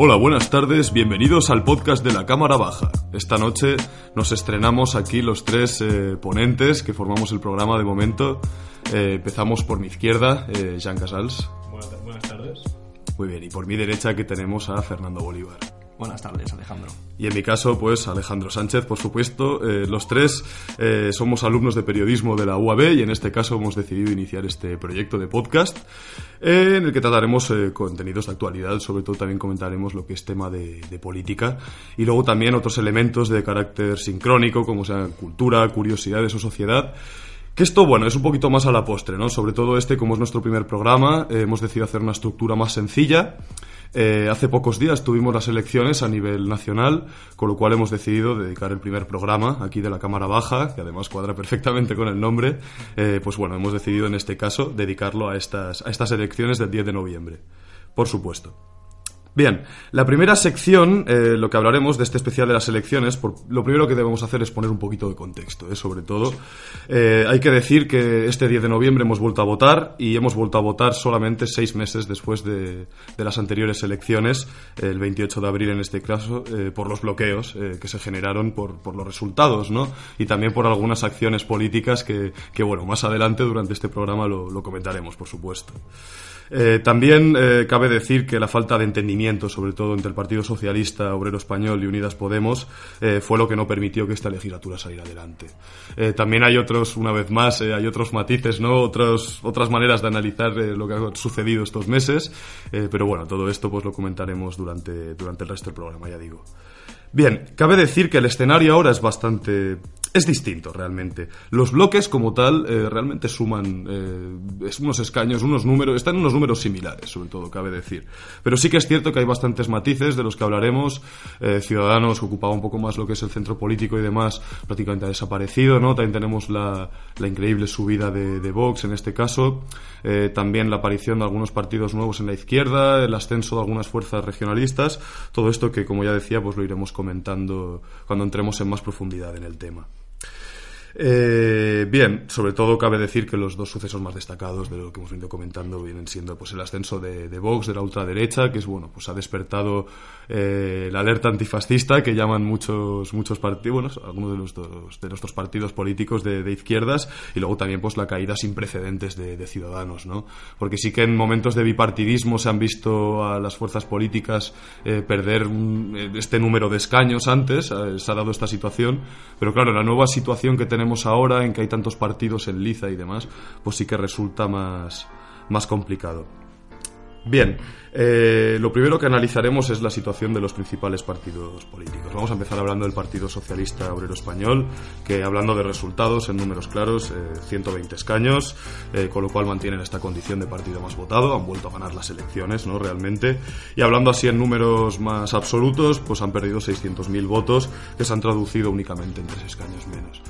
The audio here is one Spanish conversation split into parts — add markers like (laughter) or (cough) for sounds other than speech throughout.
Hola, buenas tardes, bienvenidos al podcast de la Cámara Baja. Esta noche nos estrenamos aquí los tres eh, ponentes que formamos el programa de momento. Eh, empezamos por mi izquierda, eh, Jean Casals. Buenas, buenas tardes. Muy bien, y por mi derecha que tenemos a Fernando Bolívar. Buenas tardes, Alejandro. Y en mi caso, pues Alejandro Sánchez, por supuesto. Eh, los tres eh, somos alumnos de periodismo de la UAB y en este caso hemos decidido iniciar este proyecto de podcast eh, en el que trataremos contenidos de actualidad, sobre todo también comentaremos lo que es tema de, de política y luego también otros elementos de carácter sincrónico como sean cultura, curiosidades o sociedad. Que esto, bueno, es un poquito más a la postre, ¿no? Sobre todo este, como es nuestro primer programa, eh, hemos decidido hacer una estructura más sencilla. Eh, hace pocos días tuvimos las elecciones a nivel nacional, con lo cual hemos decidido dedicar el primer programa aquí de la Cámara Baja, que además cuadra perfectamente con el nombre. Eh, pues bueno, hemos decidido en este caso dedicarlo a estas, a estas elecciones del 10 de noviembre. Por supuesto. Bien, la primera sección, eh, lo que hablaremos de este especial de las elecciones, por, lo primero que debemos hacer es poner un poquito de contexto, ¿eh? sobre todo. Eh, hay que decir que este 10 de noviembre hemos vuelto a votar y hemos vuelto a votar solamente seis meses después de, de las anteriores elecciones, el 28 de abril en este caso, eh, por los bloqueos que se generaron por, por, los resultados, ¿no? Y también por algunas acciones políticas que, que bueno, más adelante durante este programa lo, lo comentaremos, por supuesto. Eh, también eh, cabe decir que la falta de entendimiento, sobre todo entre el Partido Socialista, Obrero Español y Unidas Podemos, eh, fue lo que no permitió que esta legislatura saliera adelante. También hay otros, una vez más, hay otros matices, ¿no? Otras maneras de analizar lo que ha sucedido estos meses, pero bueno, todo esto pues lo comentaremos durante, durante el resto del programa, ya digo. Bien, cabe decir que el escenario ahora es bastante es distinto realmente. Los bloques como tal eh, realmente suman eh, unos escaños, unos números, están en unos números similares, sobre todo, cabe decir. Pero sí que es cierto que hay bastantes matices de los que hablaremos. Eh, Ciudadanos, que ocupaba un poco más lo que es el centro político y demás, prácticamente ha desaparecido, ¿no? También tenemos la, la increíble subida de, de, Vox en este caso. Eh, también la aparición de algunos partidos nuevos en la izquierda, el ascenso de algunas fuerzas regionalistas. Todo esto que, como ya decía, pues lo iremos comentando cuando entremos en más profundidad en el tema. Eh, bien, sobre todo cabe decir que los dos sucesos más destacados de lo que hemos venido comentando vienen siendo pues el ascenso de, de Vox, de la ultraderecha, que es bueno, pues ha despertado eh, la alerta antifascista que llaman muchos muchos partidos, bueno, algunos de nuestros, de nuestros partidos políticos de, de, izquierdas, y luego también pues la caída sin precedentes de, de, ciudadanos, ¿no? Porque sí que en momentos de bipartidismo se han visto a las fuerzas políticas eh, perder un, este número de escaños antes, eh, se ha dado esta situación, pero claro, la nueva situación que tenemos ahora, en que hay tantos partidos en liza y demás, pues sí que resulta más, más complicado. Bien, eh, lo primero que analizaremos es la situación de los principales partidos políticos. Vamos a empezar hablando del Partido Socialista Obrero Español, que hablando de resultados en números claros, eh, 120 escaños, eh, con lo cual mantienen esta condición de partido más votado, han vuelto a ganar las elecciones, ¿no? Realmente. Y hablando así en números más absolutos, pues han perdido 600.000 votos, que se han traducido únicamente en tres escaños menos.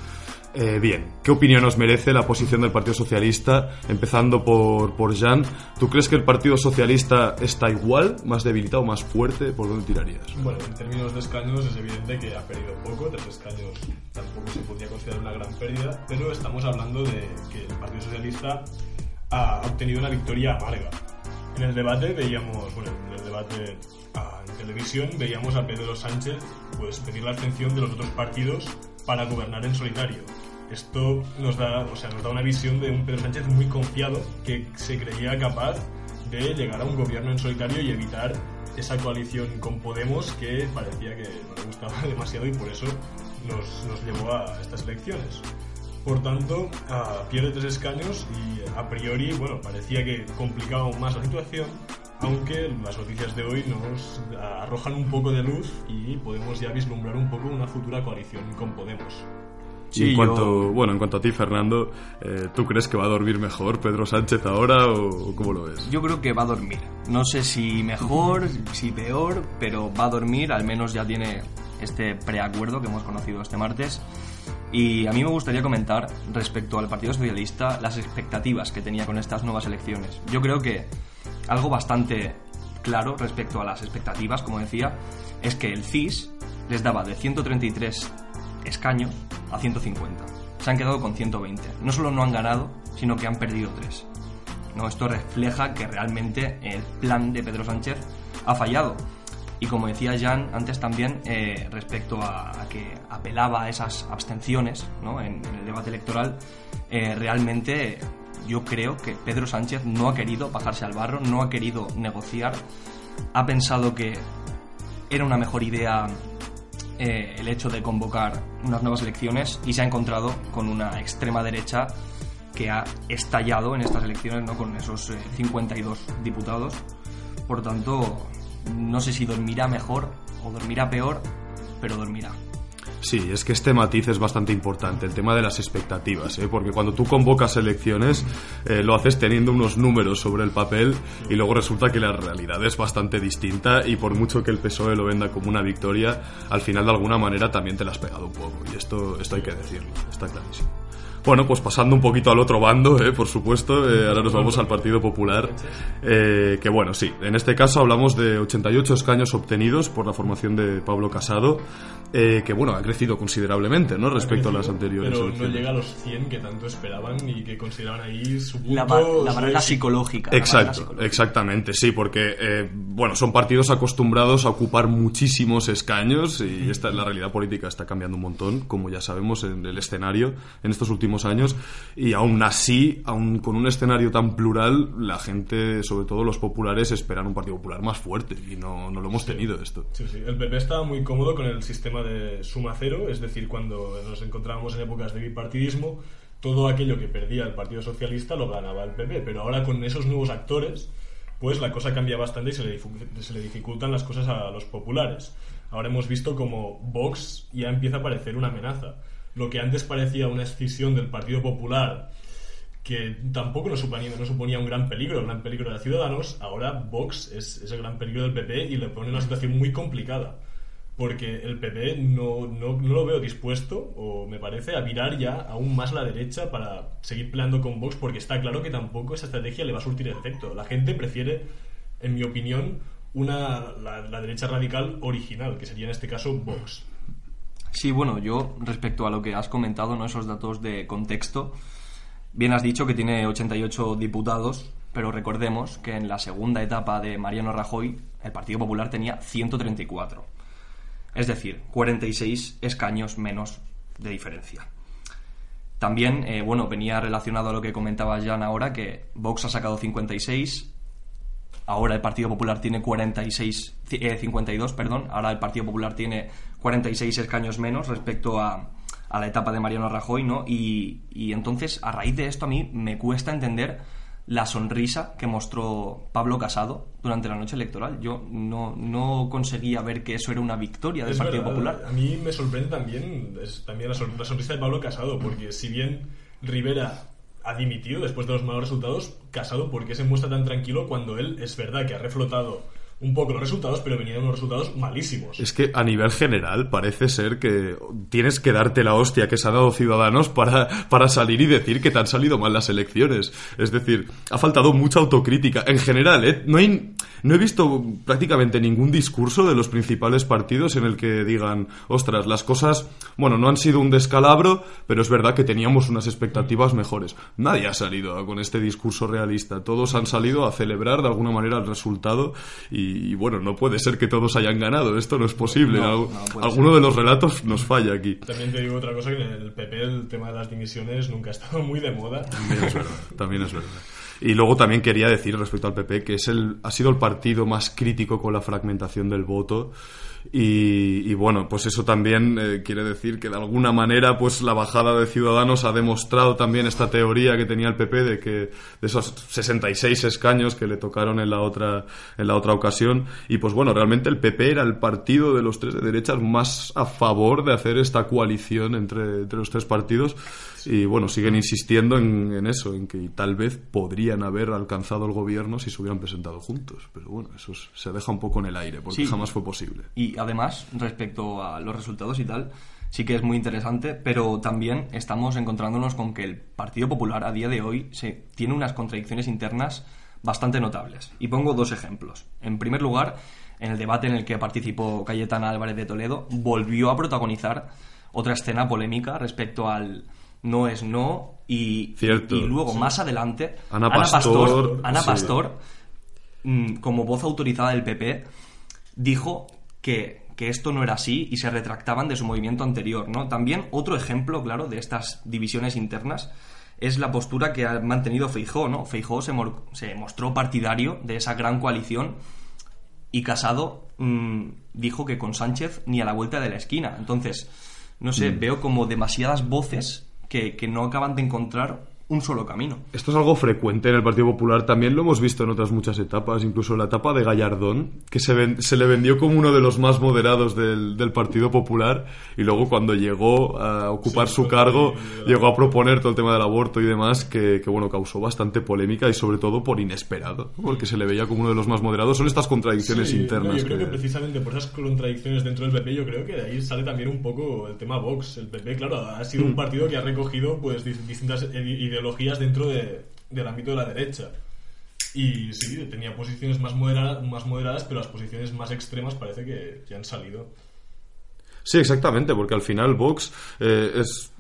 Eh, bien, ¿qué opinión nos merece la posición del Partido Socialista? Empezando por, por Jan, ¿tú crees que el Partido Socialista está igual, más debilitado, más fuerte? ¿Por dónde tirarías? Bueno, en términos de escaños es evidente que ha perdido poco, tres escaños tampoco se podría considerar una gran pérdida, pero estamos hablando de que el Partido Socialista ha obtenido una victoria amarga. En el debate veíamos, bueno, en el debate ah, en televisión veíamos a Pedro Sánchez pues pedir la atención de los otros partidos para gobernar en solitario. Esto nos da, o sea, nos da una visión de un Pedro Sánchez muy confiado que se creía capaz de llegar a un gobierno en solitario y evitar esa coalición con Podemos que parecía que no le gustaba (laughs) demasiado y por eso nos, llevó a estas elecciones. Por tanto, pierde tres escaños y a priori, bueno, parecía que complicaba aún más la situación, aunque las noticias de hoy nos arrojan un poco de luz y podemos ya vislumbrar un poco una futura coalición con Podemos. Sí, en cuanto, yo... bueno, en cuanto a ti, Fernando, eh, ¿tú crees que va a dormir mejor Pedro Sánchez ahora o, cómo lo ves? Yo creo que va a dormir. No sé si mejor, si peor, pero va a dormir. Al menos ya tiene este preacuerdo que hemos conocido este martes. Y a mí me gustaría comentar respecto al Partido Socialista las expectativas que tenía con estas nuevas elecciones. Yo creo que algo bastante claro respecto a las expectativas, como decía, es que el CIS les daba de 133 escaños a 150. Se han quedado con 120. No solo no han ganado, sino que han perdido 3. ¿No? Esto refleja que realmente el plan de Pedro Sánchez ha fallado. Y como decía Jan antes también, eh, respecto a, que apelaba a esas abstenciones ¿no? en, el debate electoral, eh, realmente yo creo que Pedro Sánchez no ha querido bajarse al barro, no ha querido negociar, ha pensado que era una mejor idea eh, el hecho de convocar unas nuevas elecciones y se ha encontrado con una extrema derecha que ha estallado en estas elecciones ¿no? con esos 52 diputados. Por tanto, no sé si dormirá mejor o dormirá peor, pero dormirá. Sí, es que este matiz es bastante importante, el tema de las expectativas, ¿eh? porque cuando tú convocas elecciones eh, lo haces teniendo unos números sobre el papel y luego resulta que la realidad es bastante distinta y por mucho que el PSOE lo venda como una victoria, al final de alguna manera también te la has pegado un poco y esto, esto hay que decirlo, está clarísimo. Bueno, pues pasando un poquito al otro bando, eh, por supuesto, eh, ahora nos vamos al Partido Popular, eh, que bueno, sí, en este caso hablamos de 88 escaños obtenidos por la formación de Pablo Casado, que bueno, ha crecido considerablemente, ¿no? Respecto a las anteriores. Pero no llega a los 100 que tanto esperaban y que consideraban ahí su punto... La, la barrera psicológica. Exacto, exactamente, sí, porque, bueno, son partidos acostumbrados a ocupar muchísimos escaños y esta, la realidad política está cambiando un montón, como ya sabemos, en el escenario en estos últimos años y aún así, aún con un escenario tan plural, la gente, sobre todo los populares, esperan un Partido Popular más fuerte y no, no lo hemos tenido esto. Sí, sí. El PP estaba muy cómodo con el sistema de suma cero, es decir, cuando nos encontrábamos en épocas de bipartidismo, todo aquello que perdía el Partido Socialista lo ganaba el PP, pero ahora con esos nuevos actores, pues la cosa cambia bastante y se le, se le dificultan las cosas a los populares. Ahora hemos visto como Vox ya empieza a parecer una amenaza lo que antes parecía una escisión del Partido Popular que tampoco no suponía, un gran peligro, un gran peligro de Ciudadanos, ahora Vox es, el gran peligro del PP y le pone una situación muy complicada. Porque el PP no, no, no, lo veo dispuesto, o me parece, a virar ya aún más la derecha para seguir peleando con Vox, porque está claro que tampoco esa estrategia le va a surtir efecto. La gente prefiere, en mi opinión, una, la, la derecha radical original, que sería en este caso Vox. Sí, bueno, yo respecto a lo que has comentado, ¿no? esos datos de contexto, bien has dicho que tiene 88 diputados, pero recordemos que en la segunda etapa de Mariano Rajoy el Partido Popular tenía 134. Es decir, 46 escaños menos de diferencia. También, eh, bueno, venía relacionado a lo que comentaba Jan ahora, que Vox ha sacado 56, ahora el Partido Popular tiene 46, 52, eh, perdón, ahora el Partido Popular tiene 46 escaños menos respecto a, a la etapa de Mariano Rajoy, ¿no? Y, y, entonces, a raíz de esto, a mí me cuesta entender la sonrisa que mostró Pablo Casado durante la noche electoral. Yo no, no conseguía ver que eso era una victoria del Partido Popular. A mí me sorprende también, es, también la, sonrisa de Pablo Casado, porque si bien Rivera ha dimitido después de los malos resultados, Casado, ¿por qué se muestra tan tranquilo cuando él es verdad que ha reflotado un poco los resultados, pero venían unos resultados malísimos. Es que a nivel general parece ser que tienes que darte la hostia que se ha dado Ciudadanos para, para salir y decir que te han salido mal las elecciones. Es decir, ha faltado mucha autocrítica. En general, ¿eh? no, hay, no he visto prácticamente ningún discurso de los principales partidos en el que digan, ostras, las cosas, bueno, no han sido un descalabro, pero es verdad que teníamos unas expectativas mejores. Nadie ha salido con este discurso realista. Todos han salido a celebrar de alguna manera el resultado y y, bueno, no puede ser que todos hayan ganado, esto no es posible. Alguno de los relatos nos falla aquí. También te digo otra cosa, que en el PP el tema de las dimisiones nunca (laughs) ha estado muy de moda. También es verdad, también es verdad. Y luego también quería decir respecto al PP que es el, ha sido el partido más crítico con la fragmentación del voto y, bueno, pues eso también eh, quiere decir que de alguna manera pues la bajada de Ciudadanos ha demostrado también esta teoría que tenía el PP de que de esos 66 escaños que le tocaron en la otra en la otra ocasión y pues bueno, realmente el PP era el partido de los tres de derechas más a favor de hacer esta coalición entre, entre los tres partidos y bueno, siguen insistiendo en, eso, en que tal vez podrían haber alcanzado el gobierno si se hubieran presentado juntos. Pero bueno, eso se deja un poco en el aire, porque jamás fue posible. Y además, respecto a los resultados y tal, sí que es muy interesante, pero también estamos encontrándonos con que el Partido Popular a día de hoy se, tiene unas contradicciones internas bastante notables. Y pongo dos ejemplos. En primer lugar, en el debate en el que participó Cayetana Álvarez de Toledo, volvió a protagonizar otra escena polémica respecto al no es no y, y luego más adelante Ana Pastor, Ana Pastor mm, como voz autorizada del PP dijo que, que esto no era así y se retractaban de su movimiento anterior, ¿no? También otro ejemplo, claro, de estas divisiones internas es la postura que ha mantenido Feijó, ¿no? Feijó se, se mostró partidario de esa gran coalición y Casado mm, dijo que con Sánchez ni a la vuelta de la esquina. Entonces, no sé, mm. veo como demasiadas voces que, que no acaban de encontrar un solo camino. Esto es algo frecuente en el Partido Popular, también lo hemos visto en otras muchas etapas, incluso la etapa de Gallardón, que se, se le vendió como uno de los más moderados del, del Partido Popular, y luego cuando llegó a ocupar su cargo, llegó a proponer todo el tema del aborto y demás, que, que, bueno, causó bastante polémica y sobre todo por inesperado, porque se le veía como uno de los más moderados. Son estas contradicciones internas. yo creo que... precisamente por esas contradicciones dentro del PP, yo creo que de ahí sale también un poco el tema Vox. El PP, claro, ha sido un mm. partido que ha recogido pues distintas ideas ideologías dentro de, del ámbito de la derecha. Y sí, tenía posiciones más, moderadas, más moderadas, pero las posiciones más extremas parece que ya han salido. Sí, exactamente, porque al final Vox eh, es,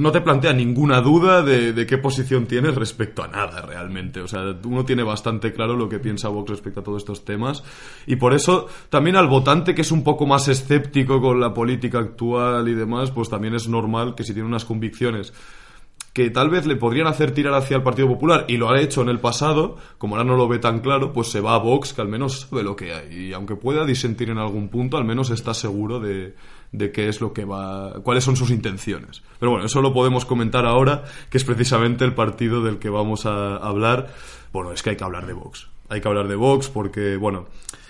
no te plantea ninguna duda de, de, qué posición tienes respecto a nada realmente. O sea, uno tiene bastante claro lo que piensa Vox respecto a todos estos temas. Y por eso también al votante que es un poco más escéptico con la política actual y demás, pues también es normal que si tiene unas convicciones que tal vez le podrían hacer tirar hacia el Partido Popular y lo ha hecho en el pasado, como ahora no lo ve tan claro, pues se va a Vox, que al menos sabe lo que hay. Y aunque pueda disentir en algún punto, al menos está seguro de, de qué es lo que va, cuáles son sus intenciones. Pero bueno, eso lo podemos comentar ahora, que es precisamente el partido del que vamos a hablar. Bueno, es que hay que hablar de Vox. Hay que hablar de Vox porque, bueno,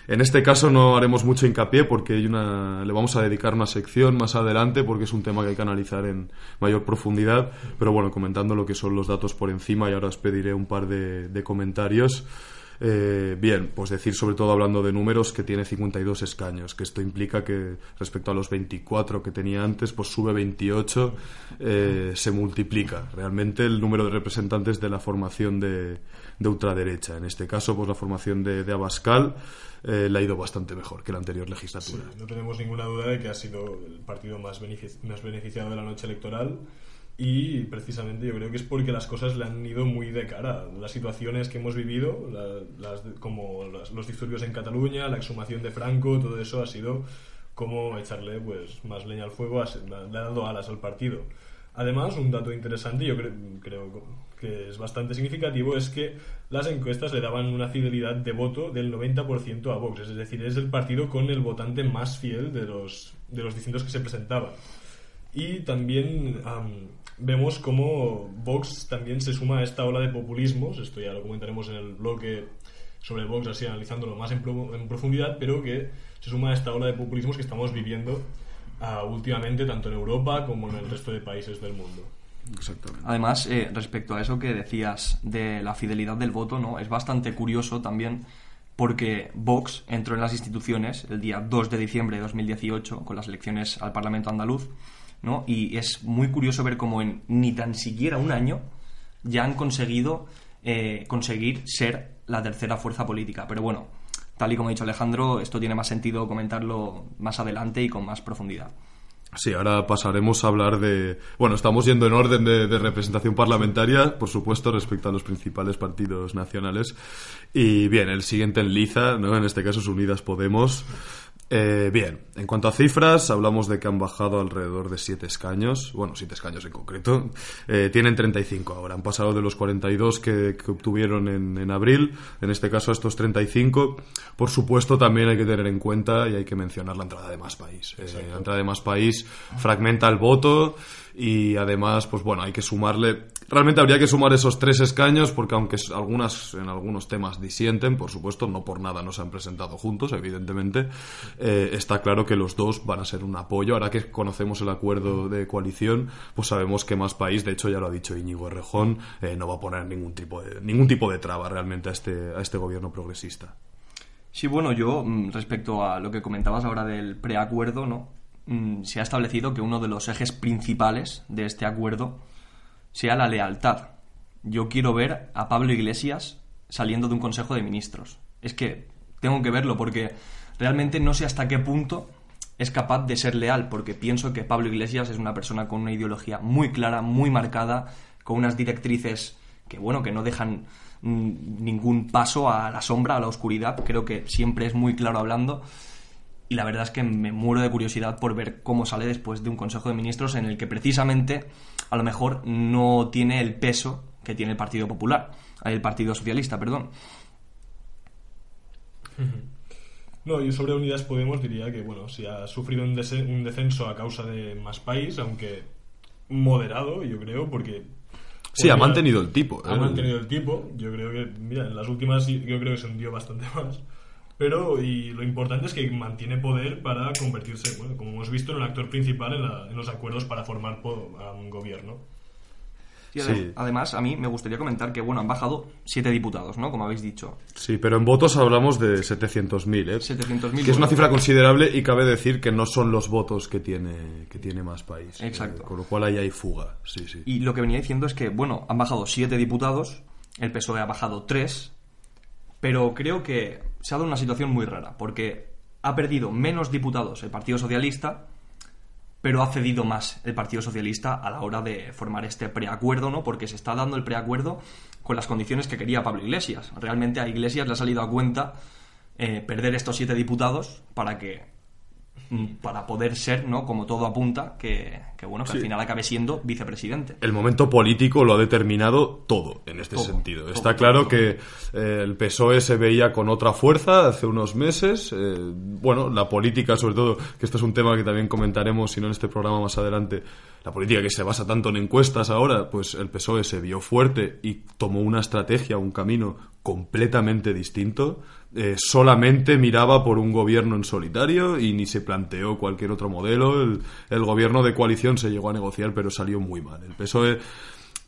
en este caso no haremos mucho hincapié porque hay una, le vamos a dedicar una sección más adelante porque es un tema que hay que analizar en mayor profundidad. Pero bueno, comentando lo que son los datos por encima y ahora os pediré un par de, comentarios. Eh, bien, pues decir sobre todo hablando de números que tiene 52 escaños, que esto implica que respecto a los 24 que tenía antes, pues sube 28, eh, se multiplica realmente el número de representantes de la formación de, de ultraderecha. En este caso, pues la formación de Abascal eh, ha ido bastante mejor que la anterior legislatura. no tenemos ninguna duda de que ha sido el partido más, beneficiado de la noche electoral y precisamente yo creo que es porque las cosas le han ido muy de cara. Las situaciones que hemos vivido, como los disturbios en Cataluña, la exhumación de Franco, todo eso ha sido como echarle pues más leña al fuego, le ha dado alas al partido. Además, un dato interesante, yo creo que es bastante significativo, es que las encuestas le daban una fidelidad de voto del 90% a Vox. Es decir, es el partido con el votante más fiel de los, de los distintos que se presentaban. Y también vemos cómo Vox también se suma a esta ola de populismos. Esto ya lo comentaremos en el bloque sobre Vox, así analizándolo más en, profundidad, pero que se suma a esta ola de populismos que estamos viviendo uh, últimamente, tanto en Europa como en el resto de países del mundo. Además, eh, respecto a eso que decías de la fidelidad del voto, ¿no? Es bastante curioso también porque Vox entró en las instituciones el día 2 de diciembre de 2018 con las elecciones al Parlamento andaluz, ¿no? Y es muy curioso ver cómo en ni tan siquiera un año ya han conseguido eh, conseguir ser la tercera fuerza política. Pero bueno, tal y como ha dicho Alejandro, esto tiene más sentido comentarlo más adelante y con más profundidad. Sí, ahora pasaremos a hablar de... Bueno, estamos yendo en orden de, representación parlamentaria, por supuesto, respecto a los principales partidos nacionales. Y bien, el siguiente en liza, ¿no? En este caso es Unidas Podemos. Eh, bien, en cuanto a cifras, hablamos de que han bajado alrededor de 7 escaños, bueno, 7 escaños en concreto, eh, tienen 35 ahora, han pasado de los 42 que, que obtuvieron en, en, abril, en este caso a estos 35. Por supuesto, también hay que tener en cuenta y hay que mencionar la entrada de más país. Eh, la entrada de más país fragmenta el voto y además, pues bueno, hay que sumarle. Realmente habría que sumar esos tres escaños porque aunque algunas en algunos temas disienten, por supuesto, no por nada no se han presentado juntos, evidentemente, eh, está claro que los dos van a ser un apoyo. Ahora que conocemos el acuerdo de coalición, pues sabemos que más país, de hecho ya lo ha dicho Íñigo Errejón, eh, no va a poner ningún tipo de ningún tipo de traba realmente a este a este gobierno progresista. Sí, bueno, yo mm, respecto a lo que comentabas ahora del preacuerdo, ¿no? Mm, se ha establecido que uno de los ejes principales de este acuerdo sea la lealtad. Yo quiero ver a Pablo Iglesias saliendo de un Consejo de Ministros. Es que tengo que verlo porque realmente no sé hasta qué punto es capaz de ser leal, porque pienso que Pablo Iglesias es una persona con una ideología muy clara, muy marcada, con unas directrices que, bueno, que no dejan mm, ningún paso a la sombra, a la oscuridad. Creo que siempre es muy claro hablando y la verdad es que me muero de curiosidad por ver cómo sale después de un Consejo de Ministros en el que precisamente a lo mejor no tiene el peso que tiene el Partido Popular, el Partido Socialista, perdón. No, yo sobre Unidas Podemos diría que, bueno, si ha sufrido un, un descenso a causa de más país, aunque moderado, yo creo, porque... Sí, ha mantenido el tipo. Ha ¿eh? mantenido el tipo. Yo creo que, mira, en las últimas yo creo que se hundió bastante (laughs) más. Pero y lo importante es que mantiene poder para convertirse, bueno, como hemos visto, en el actor principal en, en los acuerdos para formar un gobierno. Sí. Además, a mí me gustaría comentar que, bueno, han bajado siete diputados, ¿no? Como habéis dicho. Sí, pero en votos hablamos de 700.000, ¿eh? 700.000. Que es una cifra considerable y cabe decir que no son los votos que tiene, que tiene más país. Exacto. Eh, con lo cual ahí hay fuga, sí, sí. Y lo que venía diciendo es que, bueno, han bajado siete diputados, el PSOE ha bajado tres, pero creo que se ha dado una situación muy rara, porque ha perdido menos diputados el Partido Socialista pero ha cedido más el Partido Socialista a la hora de formar este preacuerdo, ¿no? Porque se está dando el preacuerdo con las condiciones que quería Pablo Iglesias. Realmente a Iglesias le ha salido a cuenta eh, perder estos siete diputados para que para poder ser, ¿no? Como todo apunta, que, bueno, que al final acabe siendo vicepresidente. El momento político lo ha determinado todo en este sentido. Está claro que eh, el PSOE se veía con otra fuerza hace unos meses. Eh, bueno, la política, sobre todo, que esto es un tema que también comentaremos, si no en este programa más adelante, la política que se basa tanto en encuestas ahora, pues el PSOE se vio fuerte y tomó una estrategia, un camino completamente distinto eh, solamente miraba por un gobierno en solitario y ni se planteó cualquier otro modelo. El, gobierno de coalición se llegó a negociar, pero salió muy mal. El PSOE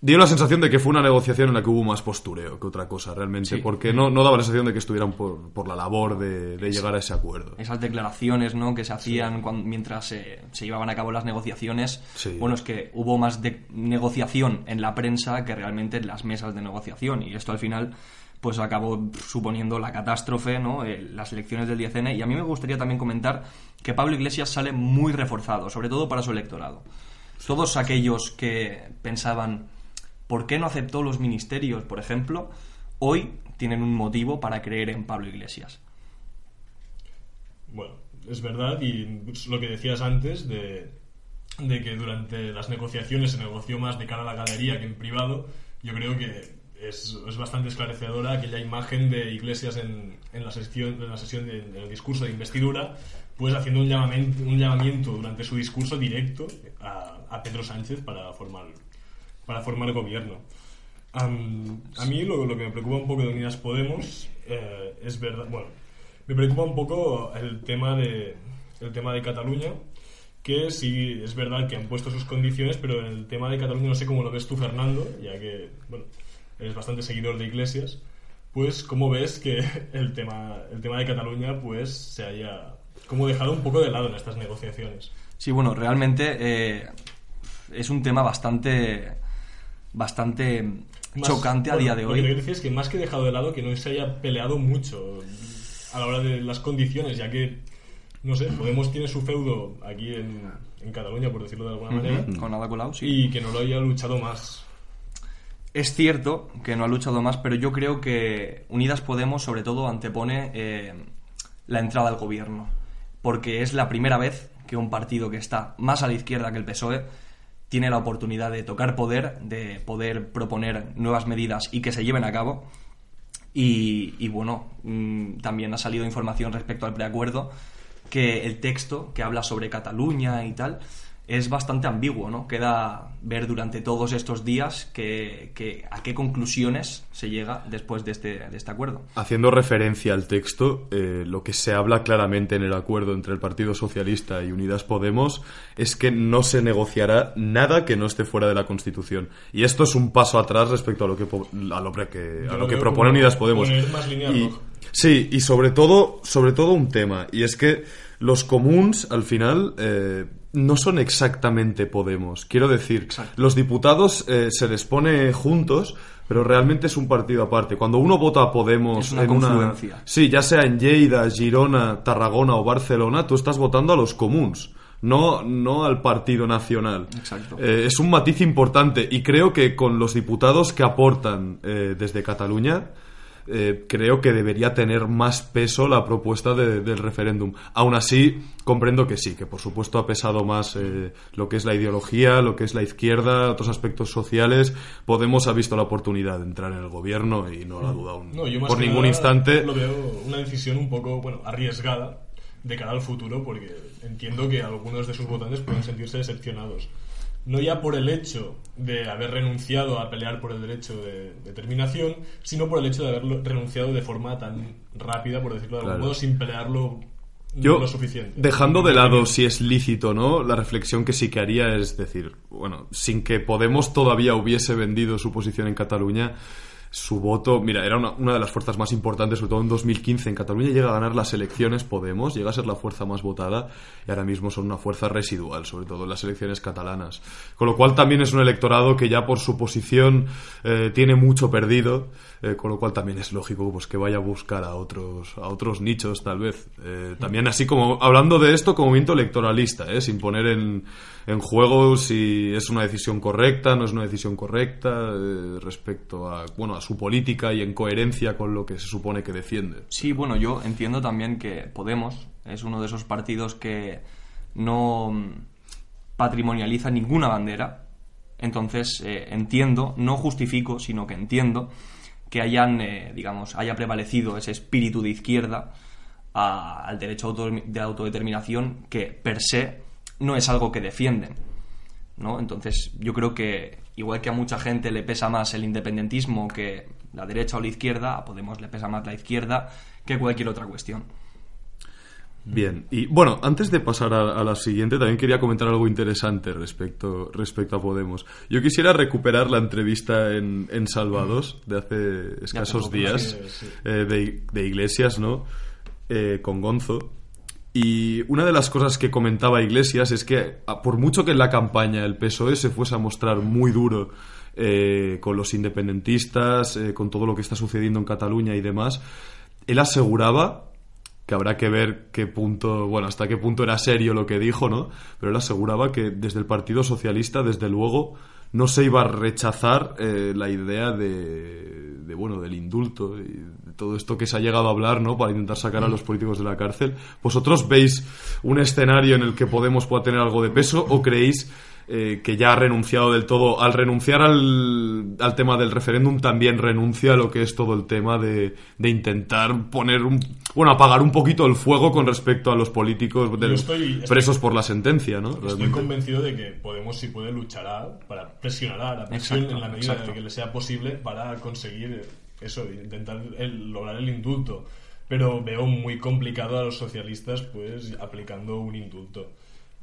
dio la sensación de que fue una negociación en la que hubo más postureo que otra cosa, realmente, porque no, no daba la sensación de que estuvieran por, por la labor de, llegar a ese acuerdo. Esas declaraciones ¿no? que se hacían mientras se, se, llevaban a cabo las negociaciones, bueno, es que hubo más de negociación en la prensa que realmente en las mesas de negociación, y esto al final pues acabó suponiendo la catástrofe, ¿no? Eh, las elecciones del 10N. Y a mí me gustaría también comentar que Pablo Iglesias sale muy reforzado, sobre todo para su electorado. Todos aquellos que pensaban, ¿por qué no aceptó los ministerios, por ejemplo? Hoy tienen un motivo para creer en Pablo Iglesias. Bueno, es verdad, y lo que decías antes de, de que durante las negociaciones se negoció más de cara a la galería que en privado, yo creo que es, bastante esclarecedora aquella imagen de Iglesias en, en la sesión, en la sesión de, discurso de investidura, pues haciendo un llamamiento, un llamamiento durante su discurso directo a, Pedro Sánchez para formar, para formar gobierno. a mí lo, lo, que me preocupa un poco de Unidas Podemos eh, es verdad, bueno, me preocupa un poco el tema de, el tema de Cataluña, que sí es verdad que han puesto sus condiciones, pero el tema de Cataluña no sé cómo lo ves tú, Fernando, ya que, bueno, eres bastante seguidor de Iglesias, pues cómo ves que (laughs) el tema, el tema de Cataluña pues se haya como dejado un poco de lado en estas negociaciones. Sí, bueno, realmente eh, es un tema bastante bastante chocante a día de hoy. Lo que quiero decir es que más que dejado de lado, que no se haya peleado mucho a la hora de las condiciones, ya que, no sé, Podemos tiene su feudo aquí en, en Cataluña, por decirlo de alguna manera. Con Ada Colau, sí. Y que no lo haya luchado más. Es cierto que no ha luchado más, pero yo creo que Unidas Podemos sobre todo antepone eh, la entrada al gobierno, porque es la primera vez que un partido que está más a la izquierda que el PSOE tiene la oportunidad de tocar poder, de poder proponer nuevas medidas y que se lleven a cabo. Y, bueno, mm, también ha salido información respecto al preacuerdo que el texto que habla sobre Cataluña y tal es bastante ambiguo, ¿no? Queda ver durante todos estos días que, a qué conclusiones se llega después de este, de este acuerdo. Haciendo referencia al texto, eh, lo que se habla claramente en el acuerdo entre el Partido Socialista y Unidas Podemos es que no se negociará nada que no esté fuera de la Constitución. Y esto es un paso atrás respecto a lo que, a lo que, a lo que propone Unidas Podemos. sí, y sobre todo, sobre todo un tema, y es que los comuns, al final... Eh, no son exactamente Podemos. Quiero decir, los diputados eh, se les pone juntos, pero realmente es un partido aparte. Cuando uno vota a Podemos es una en Sí, ya sea en Lleida, Girona, Tarragona o Barcelona, tú estás votando a los comuns. No, no al Partido Nacional. Exacto. Eh, es un matiz importante y creo que con los diputados que aportan eh, desde Cataluña, eh, creo que debería tener más peso la propuesta del referéndum. Aún así, comprendo que sí, que por supuesto ha pesado más eh, lo que es la ideología, lo que es la izquierda, otros aspectos sociales. Podemos ha visto la oportunidad de entrar en el gobierno y no la duda aún por ningún instante. Lo veo una decisión un poco bueno arriesgada de cara al futuro porque entiendo que algunos de sus votantes pueden sentirse decepcionados no ya por el hecho de haber renunciado a pelear por el derecho de determinación, sino por el hecho de haber renunciado de forma tan rápida, por decirlo de algún modo, sin pelearlo lo suficiente. Dejando de lado si es lícito o no, la reflexión que sí que haría es decir, bueno, sin que Podemos todavía hubiese vendido su posición en Cataluña, su voto, mira, era una, de las fuerzas más importantes, sobre todo en 2015 en Cataluña llega a ganar las elecciones Podemos, llega a ser la fuerza más votada y ahora mismo son una fuerza residual, sobre todo en las elecciones catalanas. Con lo cual también es un electorado que ya por su posición eh, tiene mucho perdido, eh, con lo cual también es lógico pues, que vaya a buscar a otros, a otros nichos tal vez. Eh, también así como, hablando de esto como movimiento electoralista, sin poner en en juego si es una decisión correcta, no es una decisión correcta respecto a, bueno, a su política y en coherencia con lo que se supone que defiende. Sí, bueno, yo entiendo también que Podemos es uno de esos partidos que no patrimonializa ninguna bandera. Entonces, eh, entiendo, no justifico, sino que entiendo que hayan, eh, digamos, haya prevalecido ese espíritu de izquierda al derecho de autodeterminación que per se no es algo que defienden. ¿No? Entonces, yo creo que igual que a mucha gente le pesa más el independentismo que la derecha o la izquierda, a Podemos le pesa más la izquierda que cualquier otra cuestión. Bien, y bueno, antes de pasar a, la siguiente, también quería comentar algo interesante respecto, respecto a Podemos. Yo quisiera recuperar la entrevista en, en Salvados de hace escasos días eh, de, de, Iglesias, ¿no? Eh, con Gonzo, y una de las cosas que comentaba Iglesias es que, por mucho que en la campaña el PSOE se fuese a mostrar muy duro eh, con los independentistas, eh, con todo lo que está sucediendo en Cataluña y demás, él aseguraba que habrá que ver qué punto, bueno, hasta qué punto era serio lo que dijo, ¿no? Pero él aseguraba que desde el Partido Socialista, desde luego, no se iba a rechazar eh, la idea de, de, bueno, del indulto y de todo esto que se ha llegado a hablar, ¿no? Para intentar sacar a los políticos de la cárcel. ¿Vosotros veis un escenario en el que Podemos pueda tener algo de peso o creéis eh, que ya ha renunciado del todo. Al renunciar al, al, tema del referéndum, también renuncia a lo que es todo el tema de, de, intentar poner un. Bueno, apagar un poquito el fuego con respecto a los políticos presos por la sentencia, ¿no? Estoy convencido de que Podemos, si puede, luchará para presionar a la presión en la medida de que le sea posible para conseguir eso, intentar lograr el indulto. Pero veo muy complicado a los socialistas, pues, aplicando un indulto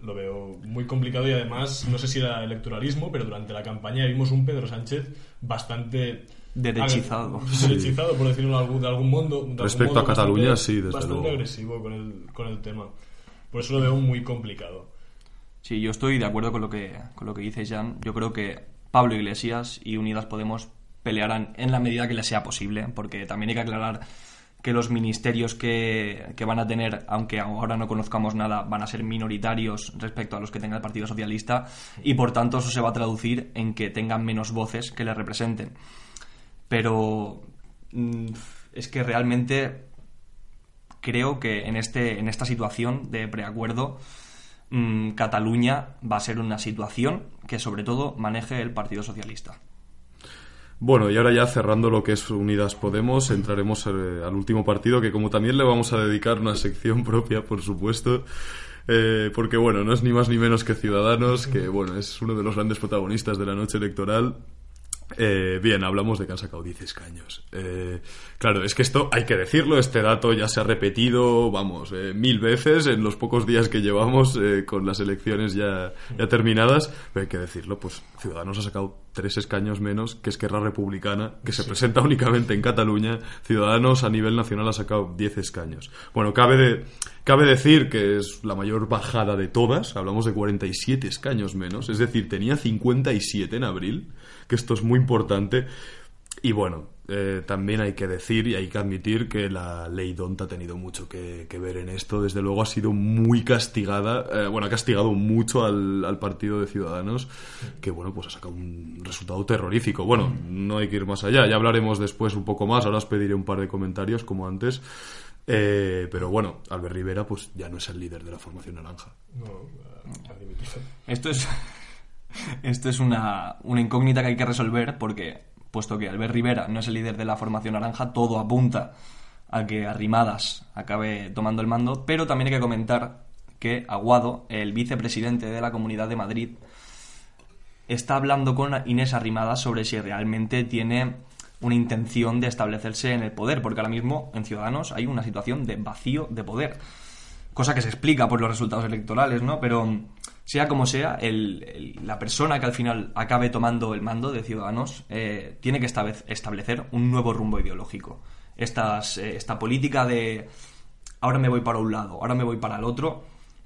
lo veo muy complicado y además no sé si era electoralismo, pero durante la campaña vimos un Pedro Sánchez bastante derechizado, (laughs) derechizado por decirlo de algún, de algún mundo. Respecto a Cataluña, sí, desde bastante agresivo con el, con el tema. Por eso lo veo muy complicado. Sí, yo estoy de acuerdo con lo que con lo que dice Jan. Yo creo que Pablo Iglesias y Unidas Podemos pelearán en la medida que les sea posible, porque también hay que aclarar que los ministerios que, van a tener, aunque ahora no conozcamos nada, van a ser minoritarios respecto a los que tenga el Partido Socialista y por tanto eso se va a traducir en que tengan menos voces que les representen. Pero mm, es que realmente creo que en, este, en esta situación de preacuerdo mm, Cataluña va a ser una situación que sobre todo maneje el Partido Socialista. Bueno, y ahora ya cerrando lo que es Unidas Podemos, entraremos eh, al último partido, que como también le vamos a dedicar una sección (laughs) propia, por supuesto, eh, porque bueno, no es ni más ni menos que Ciudadanos, que bueno, es uno de los grandes protagonistas de la noche electoral eh, bien, hablamos de que han sacado 10 escaños. Eh, claro, es que esto hay que decirlo, este dato ya se ha repetido, vamos, eh, mil veces en los pocos días que llevamos con las elecciones ya, ya terminadas, pero hay que decirlo, pues Ciudadanos ha sacado tres escaños menos que Esquerra Republicana, que se presenta únicamente en Cataluña, Ciudadanos a nivel nacional ha sacado 10 escaños. Bueno, cabe, de, cabe decir que es la mayor bajada de todas, hablamos de 47 escaños menos, es decir, tenía 57 en abril que esto es muy importante. Y bueno, eh, también hay que decir y hay que admitir que la ley Donta ha tenido mucho que, ver en esto. Desde luego ha sido muy castigada, eh, bueno, ha castigado mucho al, partido de Ciudadanos, que bueno, pues ha sacado un resultado terrorífico. Bueno, no hay que ir más allá, ya hablaremos después un poco más, ahora os pediré un par de comentarios como antes. Eh, pero bueno, Albert Rivera pues ya no es el líder de la formación naranja. esto es, esto es una, una incógnita que hay que resolver porque puesto que Albert Rivera no es el líder de la formación naranja, todo apunta a que Arrimadas acabe tomando el mando, pero también hay que comentar que Aguado, el vicepresidente de la Comunidad de Madrid, está hablando con Inés Arrimadas sobre si realmente tiene una intención de establecerse en el poder, porque ahora mismo en Ciudadanos hay una situación de vacío de poder, cosa que se explica por los resultados electorales, ¿no? Pero sea como sea, la persona que al final acabe tomando el mando de Ciudadanos eh, tiene que establecer un nuevo rumbo ideológico. Estas, eh, esta política de ahora me voy para un lado, ahora me voy para el otro,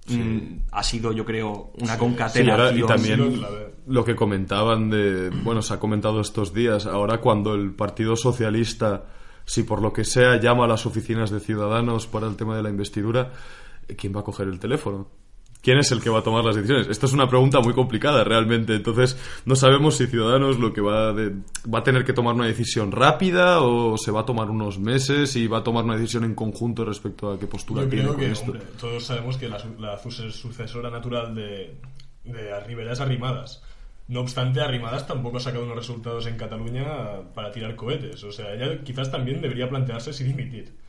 mm, ha sido, yo creo, una concatenación. y también lo que comentaban de, bueno, se ha comentado estos días, ahora cuando el Partido Socialista, si por lo que sea llama a las oficinas de Ciudadanos para el tema de la investidura, ¿quién va a coger el teléfono? ¿Quién es el que va a tomar las decisiones? Esta es una pregunta muy complicada realmente. Entonces, no sabemos si Ciudadanos lo que va, a va a tener que tomar una decisión rápida o se va a tomar unos meses y va a tomar una decisión en conjunto respecto a qué postura Yo tiene creo que, esto. todos sabemos que la, sucesora natural de, de Rivera es Arrimadas. No obstante, Arrimadas tampoco ha sacado unos resultados en Cataluña para tirar cohetes. O sea, ella quizás también debería plantearse si dimitir.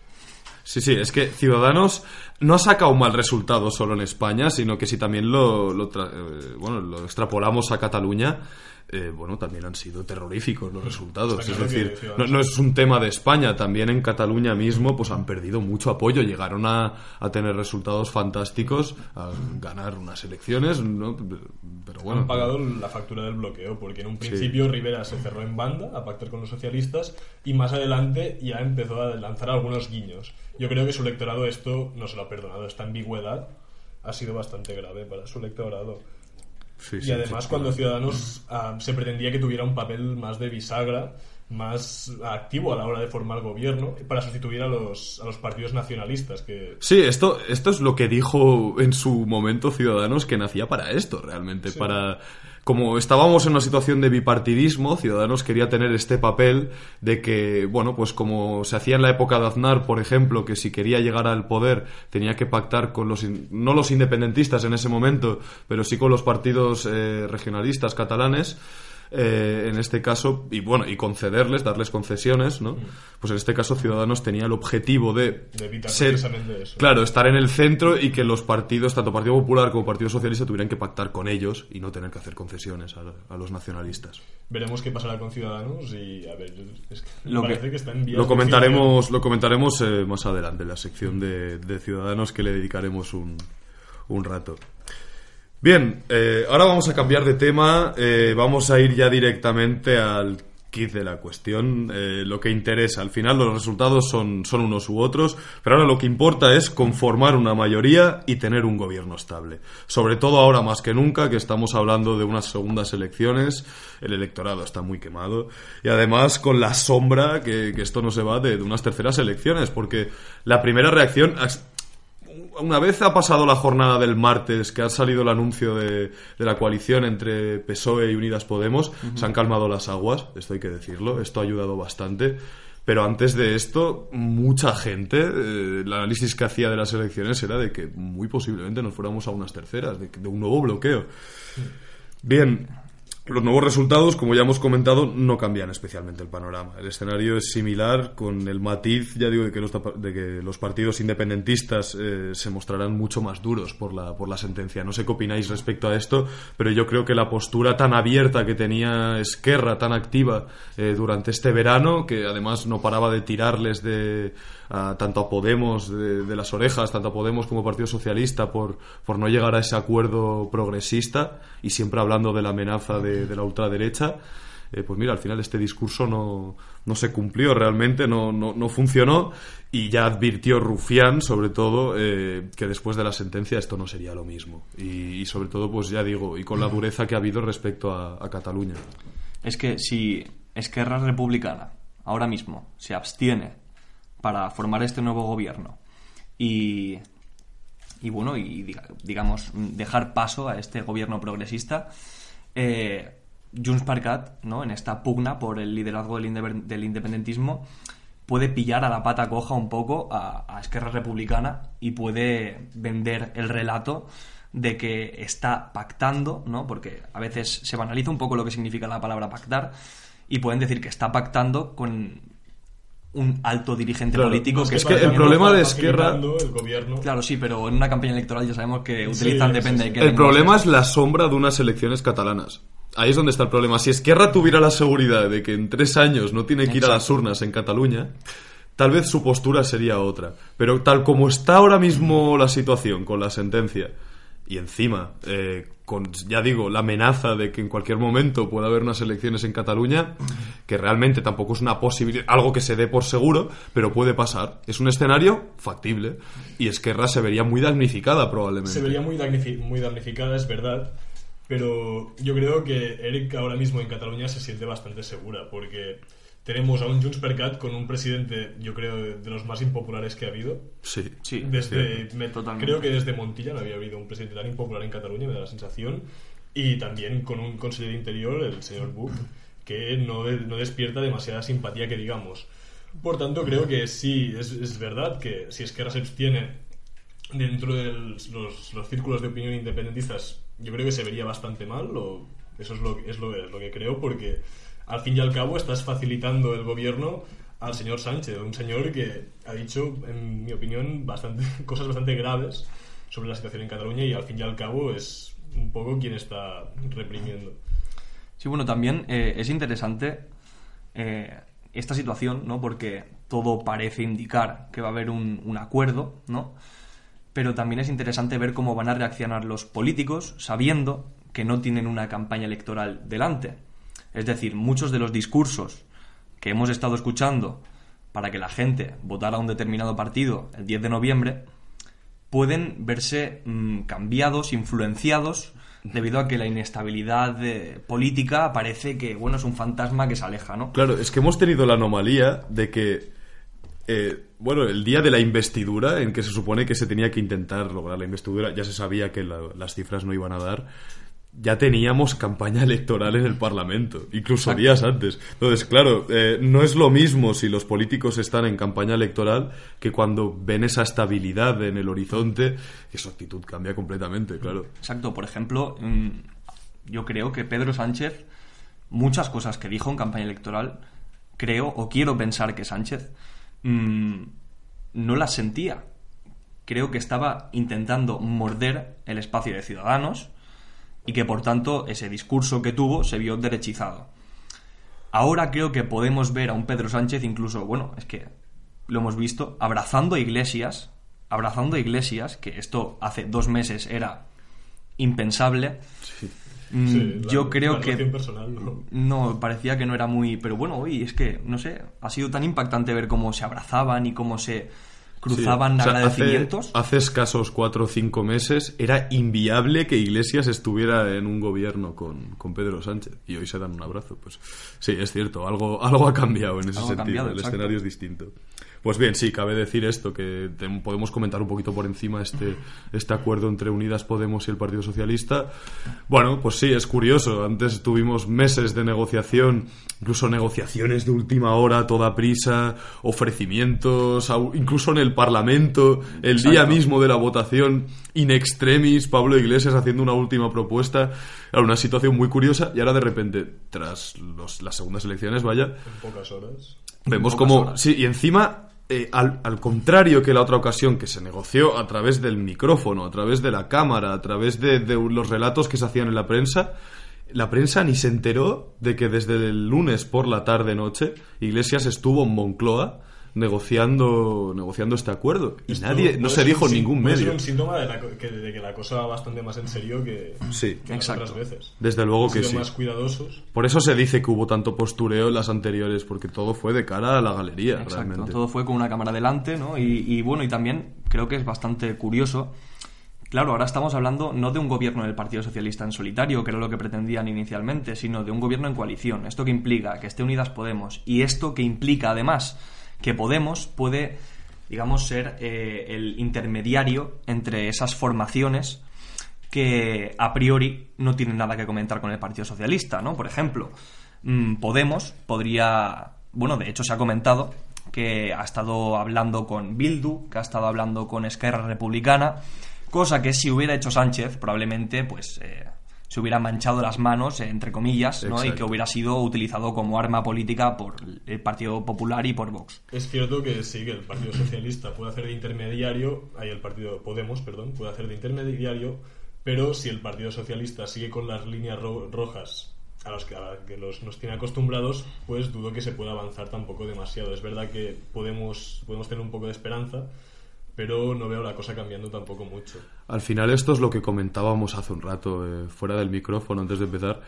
Sí, sí, es que Ciudadanos no ha sacado un mal resultado solo en España, sino que si también lo, lo eh, bueno, lo extrapolamos a Cataluña, eh, bueno, también han sido terroríficos los resultados. Es decir, no, es un tema de España, también en Cataluña mismo pues han perdido mucho apoyo, llegaron a, a tener resultados fantásticos, a ganar unas elecciones, ¿no? pero bueno. Han pagado la factura del bloqueo, porque en un principio Rivera se cerró en banda a pactar con los socialistas y más adelante ya empezó a lanzar algunos guiños. Yo creo que su electorado esto no se lo ha perdonado, esta ambigüedad ha sido bastante grave para su electorado y además cuando Ciudadanos ah, se pretendía que tuviera un papel más de bisagra, más activo a la hora de formar gobierno para sustituir a los, a los partidos nacionalistas. Que... Sí, esto, esto es lo que dijo en su momento Ciudadanos que nacía para esto, realmente, para como estábamos en una situación de bipartidismo, Ciudadanos quería tener este papel de que, bueno, pues como se hacía en la época de Aznar, por ejemplo, que si quería llegar al poder tenía que pactar con los, no los independentistas en ese momento, pero sí con los partidos eh, regionalistas catalanes, eh, en este caso, y bueno, y concederles, darles concesiones, ¿no? Pues en este caso Ciudadanos tenía el objetivo de, ser, claro, estar en el centro y que los partidos, tanto Partido Popular como Partido Socialista, tuvieran que pactar con ellos y no tener que hacer concesiones a, los nacionalistas. Veremos qué pasará con Ciudadanos y a ver, lo que, está en lo comentaremos, lo comentaremos eh, más adelante en la sección de, Ciudadanos que le dedicaremos un, un rato. Bien, eh, ahora vamos a cambiar de tema, eh, vamos a ir ya directamente al kit de la cuestión, eh, lo que interesa. Al final los resultados son, son unos u otros, pero ahora lo que importa es conformar una mayoría y tener un gobierno estable. Sobre todo ahora más que nunca, que estamos hablando de unas segundas elecciones, el electorado está muy quemado, y además con la sombra que, esto no se va de, de unas terceras elecciones, porque la primera reacción una vez ha pasado la jornada del martes, que ha salido el anuncio de, la coalición entre PSOE y Unidas Podemos, se han calmado las aguas, esto hay que decirlo, esto ha ayudado bastante. Pero antes de esto, mucha gente, eh, el análisis que hacía de las elecciones era de que muy posiblemente nos fuéramos a unas terceras, de, de un nuevo bloqueo. Bien, los nuevos resultados, como ya hemos comentado, no cambian especialmente el panorama. El escenario es similar, con el matiz, ya digo, de que los, de que los partidos independentistas eh, se mostrarán mucho más duros por la, por la sentencia. No sé qué opináis respecto a esto, pero yo creo que la postura tan abierta que tenía Esquerra, tan activa eh, durante este verano, que además no paraba de tirarles de tanto a Podemos de, las orejas, tanto a Podemos como Partido Socialista por, por no llegar a ese acuerdo progresista y siempre hablando de la amenaza de, la ultraderecha. Eh, pues mira, al final este discurso no, no se cumplió realmente, no, no, no, funcionó y ya advirtió Rufián, sobre todo, eh, que después de la sentencia esto no sería lo mismo. Y, sobre todo, pues ya digo, y con la dureza que ha habido respecto a, a Cataluña. Es que si Esquerra Republicana ahora mismo se abstiene para formar este nuevo gobierno y, y bueno, y diga- digamos, dejar paso a este gobierno progresista, eh, Junts per Cat, ¿no? en esta pugna por el liderazgo del independentismo, puede pillar a la pata coja un poco a, a Esquerra Republicana y puede vender el relato de que está pactando, ¿no? Porque a veces se banaliza un poco lo que significa la palabra pactar y pueden decir que está pactando con un alto dirigente Claro, político que, es que el problema de Esquerra- el gobierno. Claro, sí, pero en una campaña electoral ya sabemos que utilizan, sí, depende sí. de qué El problema es la sombra de unas elecciones catalanas. Ahí es donde está el problema. Si Esquerra tuviera la seguridad de que en tres años no tiene que ir a las urnas en Cataluña, tal vez su postura sería otra. Pero tal como está ahora mismo la situación con la sentencia, y encima, eh, con, ya digo, la amenaza de que en cualquier momento pueda haber unas elecciones en Cataluña, que realmente tampoco es una posibilidad, algo que se dé por seguro, pero puede pasar. Es un escenario factible, y Esquerra se vería muy damnificada probablemente. Se vería muy, muy damnificada, es verdad. Pero yo creo que Eric ahora mismo en Cataluña se siente bastante segura, porque tenemos a un Junts per Cat con un presidente, yo creo, de, de los más impopulares que ha habido. Sí, Sí, Desde, me- Totalmente. creo que desde Montilla no había habido un presidente tan impopular en Cataluña, me da la sensación. Y también con un consejero de Interior, el señor Buch, que no, no despierta demasiada simpatía que digamos. Por tanto, creo que sí, es, es verdad que si Esquerra se abstiene dentro de los, los círculos de opinión independentistas, yo creo que se vería bastante mal, o eso es lo, es lo, es lo que creo, porque al fin y al cabo estás facilitando el gobierno al señor Sánchez, un señor que ha dicho, en mi opinión, (laughs) cosas bastante graves sobre la situación en Cataluña y al fin y al cabo es un poco quien está reprimiendo. Sí, bueno, también eh, es interesante eh, esta situación, ¿no? Porque todo parece indicar que va a haber un, un acuerdo, ¿no? Pero también es interesante ver cómo van a reaccionar los políticos sabiendo que no tienen una campaña electoral delante. Es decir, muchos de los discursos que hemos estado escuchando para que la gente votara a un determinado partido el 10 de noviembre pueden verse mm, cambiados, influenciados, debido a que la inestabilidad eh, política parece que, bueno, es un fantasma que se aleja, ¿no? Claro, es que hemos tenido la anomalía de que, eh, bueno, el día de la investidura, en que se supone que se tenía que intentar lograr la investidura, ya se sabía que la- las cifras no iban a dar, ya teníamos campaña electoral en el Parlamento, incluso Exacto. días antes. Entonces, claro, eh, no es lo mismo si los políticos están en campaña electoral que cuando ven esa estabilidad en el horizonte, que su actitud cambia completamente, claro. Exacto, por ejemplo, mm, yo creo que Pedro Sánchez, muchas cosas que dijo en campaña electoral, creo o quiero pensar que Sánchez mm, no las sentía. Creo que estaba intentando morder el espacio de Ciudadanos y que por tanto ese discurso que tuvo se vio derechizado. Ahora creo que podemos ver a un Pedro Sánchez incluso, bueno, es que lo hemos visto, abrazando a iglesias, abrazando a iglesias, que esto hace dos meses era impensable. Mm, Sí, la- yo creo que personal, ¿no? no, parecía que no era muy... Pero bueno, hoy es que, no sé, ha sido tan impactante ver cómo se abrazaban y cómo se cruzaban Sí, o sea, agradecimientos. Hace, hace escasos cuatro o cinco meses era inviable que Iglesias estuviera en un gobierno con, con Pedro Sánchez y hoy se dan un abrazo. Pues sí, es cierto, algo, algo ha cambiado en ese Algo sentido. cambiado, el exacto. escenario es distinto. Pues bien, sí, cabe decir esto, que te- podemos comentar un poquito por encima este, este acuerdo entre Unidas Podemos y el Partido Socialista. Bueno, pues sí, es curioso. Antes tuvimos meses de negociación, incluso negociaciones de última hora, toda prisa, ofrecimientos, incluso en el Parlamento, el día mismo de la votación, in extremis, Pablo Iglesias haciendo una última propuesta. Era una situación muy curiosa y ahora de repente, tras los- las segundas elecciones, vaya, En pocas horas. Vemos pocas como... horas. Sí, y encima, eh, al, al contrario que la otra ocasión, que se negoció a través del micrófono, a través de la cámara, a través de, de los relatos que se hacían en la prensa, la prensa ni se enteró de que desde el lunes por la tarde-noche Iglesias estuvo en Moncloa negociando, negociando este acuerdo. Y Esto nadie, no se dijo un ningún puede ser medio. un síntoma de, la que, de que la cosa va bastante más en serio que, Sí, que Exacto. otras veces. desde luego Han que sido sí. más cuidadosos. Por eso se dice que hubo tanto postureo en las anteriores, porque todo fue de cara a la galería, Exacto, realmente. todo fue con una cámara delante, ¿no? Y, y bueno, y también creo que es bastante curioso Claro, ahora estamos hablando no de un gobierno del Partido Socialista en solitario, que era lo que pretendían inicialmente, sino de un gobierno en coalición. Esto que implica que esté Unidas Podemos y esto que implica además que Podemos puede, digamos, ser eh, el intermediario entre esas formaciones que a priori no tienen nada que comentar con el Partido Socialista, ¿no? Por ejemplo, mm, Podemos podría, bueno, de hecho se ha comentado que ha estado hablando con Bildu, que ha estado hablando con Esquerra Republicana, cosa que si hubiera hecho Sánchez probablemente pues eh, se hubiera manchado las manos, eh, entre comillas, ¿no? y que hubiera sido utilizado como arma política por el Partido Popular y por Vox. Es cierto que sí, que el Partido Socialista puede hacer de intermediario, ahí el Partido Podemos, perdón, puede hacer de intermediario, pero si el Partido Socialista sigue con las líneas rojas a las que, que los, nos tiene acostumbrados, pues dudo que se pueda avanzar tampoco demasiado. Es verdad que podemos, podemos tener un poco de esperanza, pero no veo la cosa cambiando tampoco mucho. Al final esto es lo que comentábamos hace un rato, eh, fuera del micrófono, antes de empezar.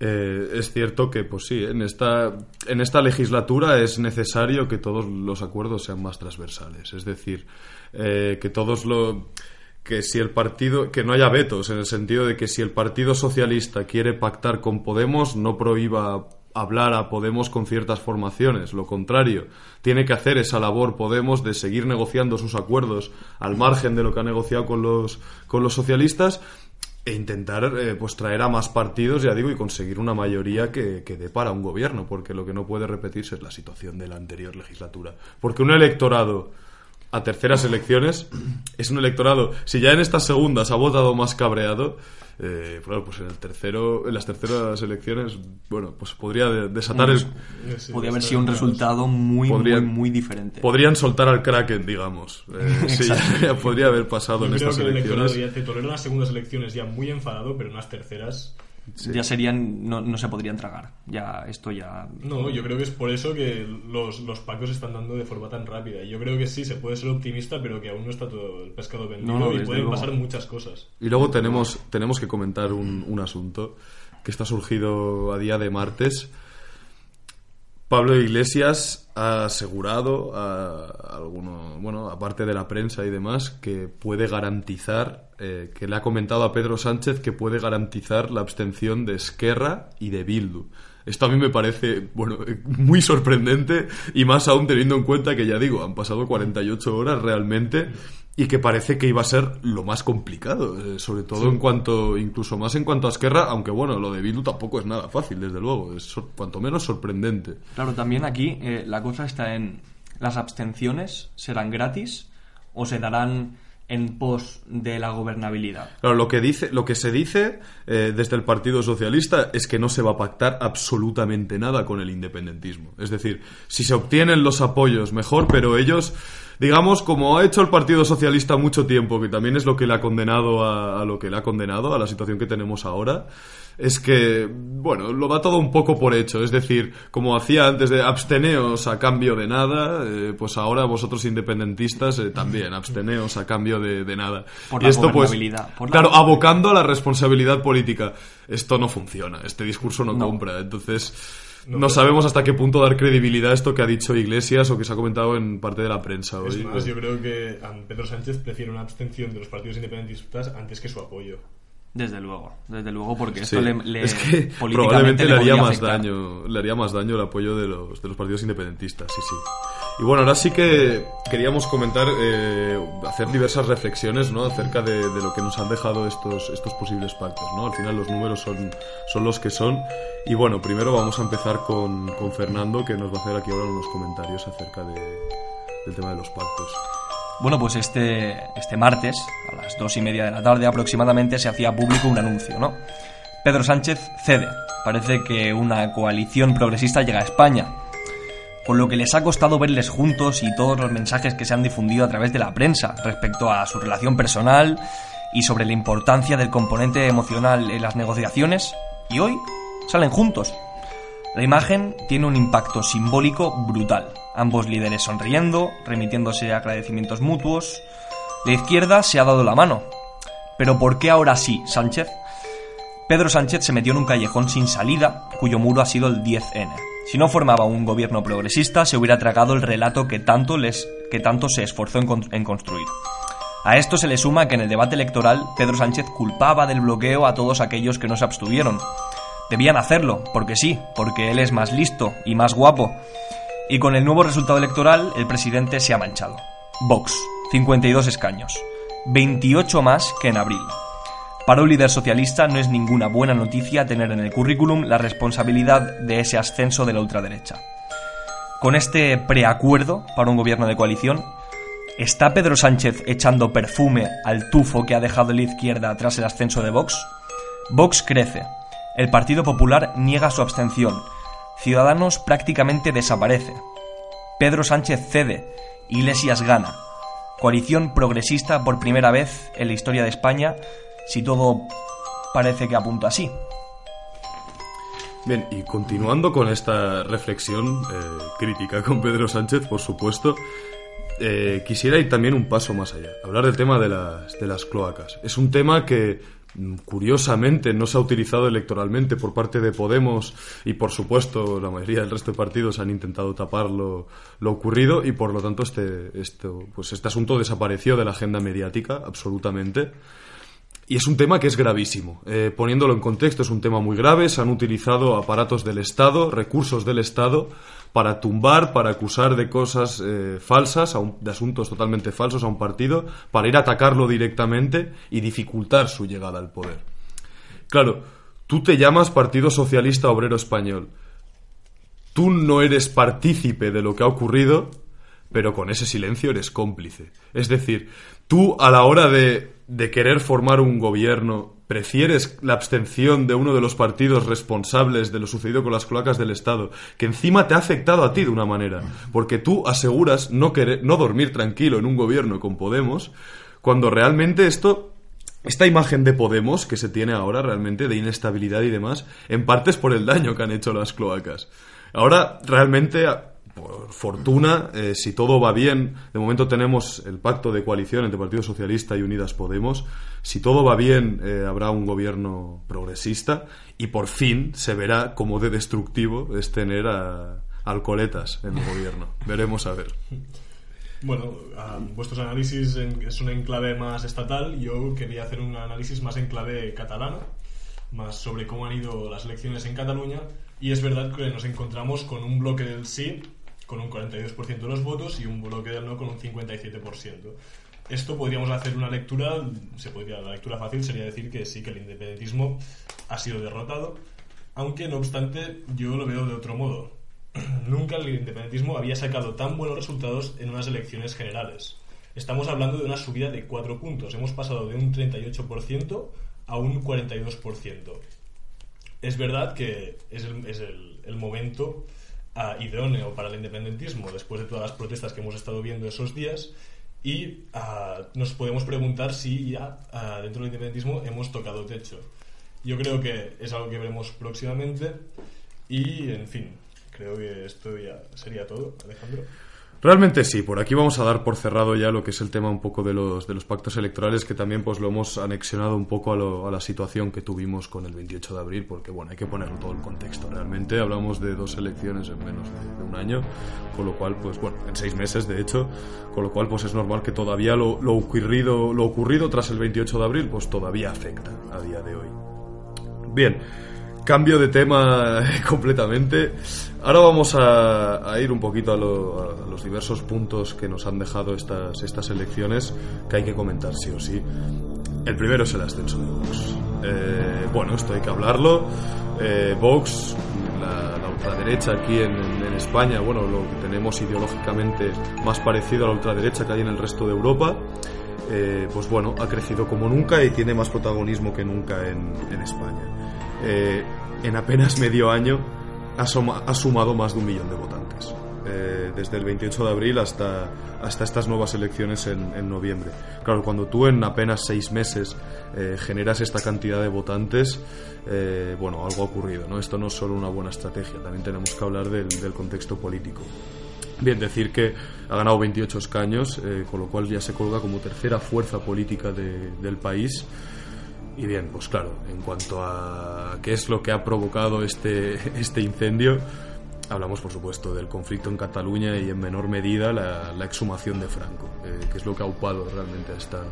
Eh, es cierto que, pues sí, en esta, en esta legislatura es necesario que todos los acuerdos sean más transversales. Es decir, eh, que todos lo que si el partido que no haya vetos en el sentido de que si el Partido Socialista quiere pactar con Podemos no prohíba hablar a Podemos con ciertas formaciones. Lo contrario, tiene que hacer esa labor Podemos de seguir negociando sus acuerdos al margen de lo que ha negociado con los, con los socialistas e intentar eh, pues traer a más partidos, ya digo, y conseguir una mayoría que, que dé para un gobierno, porque lo que no puede repetirse es la situación de la anterior legislatura. Porque un electorado a terceras elecciones es un electorado, si ya en estas segundas ha votado más cabreado, eh, pues en el tercero, en las terceras elecciones, bueno, pues podría desatar el... Podría haber sido un resultado muy, muy, muy diferente. Podrían soltar al Kraken, digamos. Eh, (laughs) sí, (laughs) podría haber pasado en estas elecciones. Ya te las segundas elecciones ya muy enfadado, pero en las terceras ya serían no, no, se podrían tragar. Ya esto ya no yo creo que es por eso que los, los pacos están dando de forma tan rápida. Yo creo que sí se puede ser optimista pero que aún no está todo el pescado vendido y pueden pasar muchas cosas. Y luego tenemos tenemos que comentar un, un asunto que está surgido a día de martes Pablo Iglesias ha asegurado a alguno, bueno, aparte de la prensa y demás, que puede garantizar, eh, que le ha comentado a Pedro Sánchez que puede garantizar la abstención de Esquerra y de Bildu. Esto a mí me parece, bueno, (laughs) muy sorprendente y más aún teniendo en cuenta que ya digo, han pasado 48 horas realmente y que parece que iba a ser lo más complicado, eh, sobre todo en cuanto, incluso más en cuanto a Esquerra, aunque bueno, lo de Bildu tampoco es nada fácil, desde luego, es cuanto menos sorprendente. Claro, también aquí eh, la cosa está en las abstenciones serán gratis o se darán en pos de la gobernabilidad. Claro, lo que dice, lo que se dice eh, desde el Partido Socialista es que no se va a pactar absolutamente nada con el independentismo. Es decir, si se obtienen los apoyos mejor, pero ellos digamos, como ha hecho el Partido Socialista mucho tiempo, que también es lo que le ha condenado a, lo que le ha condenado, a la situación que tenemos ahora, es que, bueno, lo da todo un poco por hecho. Es decir, como hacía antes de absteneos a cambio de nada, eh, pues ahora vosotros independentistas eh, también, absteneos a cambio de, nada. Por y esto, pues, claro, abocando a la responsabilidad política. Esto no funciona, este discurso no. compra. Entonces no, sabemos hasta qué punto dar credibilidad a esto que ha dicho Iglesias o que se ha comentado en parte de la prensa hoy. Es más, yo creo que Pedro Sánchez prefiere una abstención de los partidos independentistas antes que su apoyo. Desde luego, desde luego, porque esto le, es que probablemente le, haría más daño, le haría más daño el apoyo de los, de los partidos independentistas, sí, sí. Y bueno, ahora sí que queríamos comentar, eh, hacer diversas reflexiones, ¿no? Acerca de, de, lo que nos han dejado estos, estos posibles pactos, ¿no? Al final los números son, son los que son. Y bueno, primero vamos a empezar con, con Fernando, que nos va a hacer aquí ahora unos comentarios acerca de, del tema de los pactos. Bueno, pues este, este martes, a las dos y media de la tarde aproximadamente, se hacía público un anuncio, ¿no? Pedro Sánchez cede. Parece que una coalición progresista llega a España. Con lo que les ha costado verles juntos y todos los mensajes que se han difundido a través de la prensa respecto a su relación personal y sobre la importancia del componente emocional en las negociaciones, y hoy salen juntos. La imagen tiene un impacto simbólico brutal. Ambos líderes sonriendo, remitiéndose agradecimientos mutuos. La izquierda se ha dado la mano. Pero ¿por qué ahora sí, Sánchez? Pedro Sánchez se metió en un callejón sin salida, cuyo muro ha sido el 10N. Si no formaba un gobierno progresista, se hubiera tragado el relato que tanto, les, que tanto se esforzó en construir. A esto se le suma que en el debate electoral Pedro Sánchez culpaba del bloqueo a todos aquellos que no se abstuvieron. Debían hacerlo, porque sí, porque él es más listo y más guapo. Y con el nuevo resultado electoral, el presidente se ha manchado. Vox, 52 escaños, 28 más que en abril. Para un líder socialista no es ninguna buena noticia tener en el currículum la responsabilidad de ese ascenso de la ultraderecha. Con este preacuerdo para un gobierno de coalición, ¿está Pedro Sánchez echando perfume al tufo que ha dejado la izquierda tras el ascenso de Vox? Vox crece. El Partido Popular niega su abstención. Ciudadanos prácticamente desaparece. Pedro Sánchez cede. Iglesias gana. Coalición progresista por primera vez en la historia de España, si todo parece que apunta así. Bien, y continuando con esta reflexión eh, crítica con Pedro Sánchez, por supuesto, eh, quisiera ir también un paso más allá, hablar del tema de las, de las cloacas. Es un tema que curiosamente no se ha utilizado electoralmente por parte de Podemos y por supuesto la mayoría del resto de partidos han intentado tapar lo, ocurrido y por lo tanto este, esto, pues este asunto desapareció de la agenda mediática absolutamente. Y es un tema que es gravísimo. Eh, poniéndolo en contexto, es un tema muy grave. Se han utilizado aparatos del Estado, recursos del Estado, para tumbar, para acusar de cosas eh, falsas, de asuntos totalmente falsos a un partido, para ir a atacarlo directamente y dificultar su llegada al poder. Claro, tú te llamas Partido Socialista Obrero Español. Tú no eres partícipe de lo que ha ocurrido, pero con ese silencio eres cómplice. Es decir, tú a la hora de, de, querer formar un gobierno prefieres la abstención de uno de los partidos responsables de lo sucedido con las cloacas del Estado, que encima te ha afectado a ti de una manera, porque tú aseguras no, querer, no dormir tranquilo en un gobierno con Podemos, cuando realmente esto esta imagen de Podemos que se tiene ahora realmente de inestabilidad y demás, en parte es por el daño que han hecho las cloacas. Ahora realmente por fortuna, eh, si todo va bien, de momento tenemos el pacto de coalición entre Partido Socialista y Unidas Podemos, si todo va bien eh, habrá un gobierno progresista y por fin se verá cómo de destructivo es tener a alcoletas en el gobierno. (laughs) Veremos a ver. Bueno, vuestros análisis es un enclave más estatal, yo quería hacer un análisis más en clave catalana, más sobre cómo han ido las elecciones en Cataluña y es verdad que nos encontramos con un bloque del sí con un 42% de los votos y un bloque del no con un 57%. Esto podríamos hacer una lectura, se podría, la lectura fácil sería decir que sí, que el independentismo ha sido derrotado, aunque no obstante yo lo veo de otro modo. (clears throat) Nunca el independentismo había sacado tan buenos resultados en unas elecciones generales. Estamos hablando de una subida de 4 puntos. Hemos pasado de un 38% a un 42%. Es verdad que es el, momento idóneo para el independentismo después de todas las protestas que hemos estado viendo esos días y nos podemos preguntar si ya dentro del independentismo hemos tocado techo. Yo creo que es algo que veremos próximamente y, en fin, creo que esto ya sería todo, Alejandro. Realmente sí, por aquí vamos a dar por cerrado ya lo que es el tema un poco de los, de los pactos electorales, que también pues lo hemos anexionado un poco a, a la situación que tuvimos con el 28 de abril, porque bueno, hay que ponerlo todo el contexto. Realmente hablamos de dos elecciones en menos de, un año, con lo cual, pues bueno, en seis meses de hecho, con lo cual pues es normal que todavía lo, lo, ocurrido, lo ocurrido tras el 28 de abril pues todavía afecta a día de hoy. Bien, cambio de tema (laughs) completamente. Ahora vamos a, ir un poquito a, los diversos puntos que nos han dejado estas, estas elecciones que hay que comentar sí o sí. El primero es el ascenso de Vox. Eh, bueno, esto hay que hablarlo. Eh, Vox, la, ultraderecha aquí en, España, bueno, lo que tenemos ideológicamente más parecido a la ultraderecha que hay en el resto de Europa, eh, pues bueno, ha crecido como nunca y tiene más protagonismo que nunca en España. En apenas medio año ha, sumado más de un millón de votantes. Eh, desde el 28 de abril hasta, hasta estas nuevas elecciones en, noviembre. Claro, cuando tú en apenas seis meses eh, generas esta cantidad de votantes, eh, bueno, algo ha ocurrido, ¿no? Esto no es solo una buena estrategia, también tenemos que hablar del, contexto político. Bien, decir que ha ganado 28 escaños, con lo cual ya se colga como tercera fuerza política del país. Y bien, pues claro, en cuanto a qué es lo que ha provocado este, (laughs) este incendio, Hablamos, por supuesto, del conflicto en Cataluña y en menor medida la, exhumación de Franco, eh, que es lo que ha upado realmente a esta,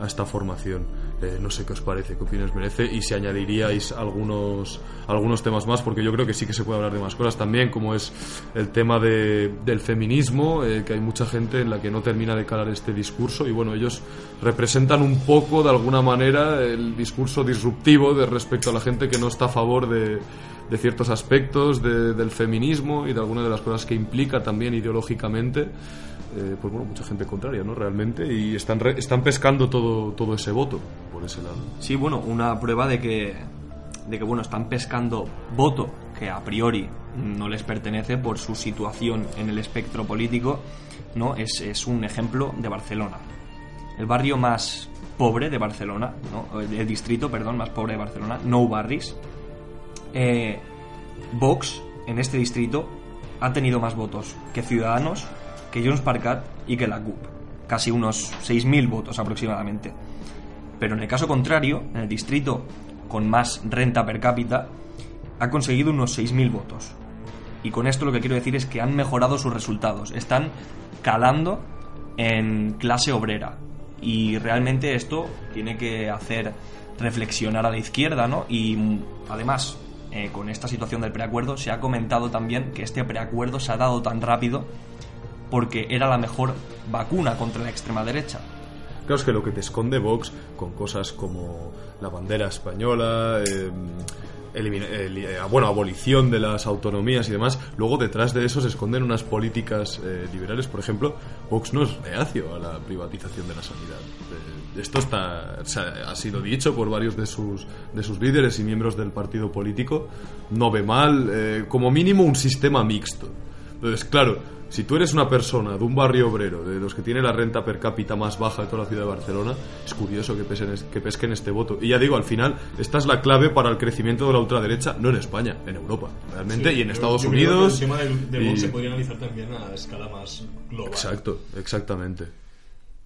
a esta formación. Eh, no sé qué os parece, qué opinión merece y si añadiríais algunos, algunos temas más, porque yo creo que sí que se puede hablar de más cosas también, como es el tema de, del feminismo, eh, que hay mucha gente en la que no termina de calar este discurso y bueno, ellos representan un poco de alguna manera el discurso disruptivo de respecto a la gente que no está a favor de, de ciertos aspectos del feminismo y de algunas de las cosas que implica también ideológicamente. Eh, pues bueno, mucha gente contraria, ¿no? Realmente, y están, están pescando todo, todo ese voto por ese lado. Sí, bueno, una prueba de que, de que, bueno, están pescando voto que a priori no les pertenece por su situación en el espectro político, ¿no? Es, es un ejemplo de Barcelona. El barrio más pobre de Barcelona, ¿no? el distrito, perdón, más pobre de Barcelona, No Barris. Eh, Vox, en este distrito, ha tenido más votos que Ciudadanos que Jones Parkat y que la CUP, casi unos 6.000 votos aproximadamente. Pero en el caso contrario, en el distrito con más renta per cápita, ha conseguido unos 6.000 votos. Y con esto lo que quiero decir es que han mejorado sus resultados, están calando en clase obrera. Y realmente esto tiene que hacer reflexionar a la izquierda, ¿no? Y además, eh, con esta situación del preacuerdo, se ha comentado también que este preacuerdo se ha dado tan rápido porque era la mejor vacuna contra la extrema derecha. Claro, es que lo que te esconde Vox con cosas como la bandera española, eh, eh, bueno, abolición de las autonomías y demás, luego detrás de eso se esconden unas políticas eh, liberales. Por ejemplo, Vox no es reacio a la privatización de la sanidad. esto está, ha sido dicho por varios de sus, de sus líderes y miembros del partido político. No ve mal, como mínimo, un sistema mixto. Entonces, claro, si tú eres una persona de un barrio obrero, de los que tiene la renta per cápita más baja de toda la ciudad de Barcelona, es curioso que, pesen, que pesquen este voto. Y ya digo, al final, esta es la clave para el crecimiento de la ultraderecha, no en España, en Europa, realmente, y en Estados Unidos. el tema de, Vox se podría analizar también a escala más global. Exacto, exactamente.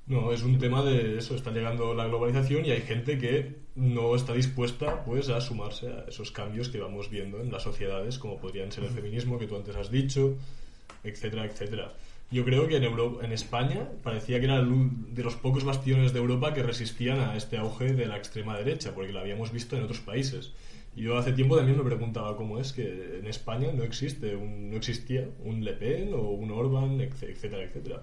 No, es un tema de eso, está llegando la globalización y hay gente que no está dispuesta pues a sumarse a esos cambios que vamos viendo en las sociedades, como podrían ser el feminismo que tú antes has dicho, etcétera, etcétera. Yo creo que en, Europa, en España parecía que era de los pocos bastiones de Europa que resistían a este auge de la extrema derecha, porque lo habíamos visto en otros países. Yo hace tiempo también me preguntaba cómo es que en España no existe, un, no existía un Le Pen o un Orban, etcétera, etcétera.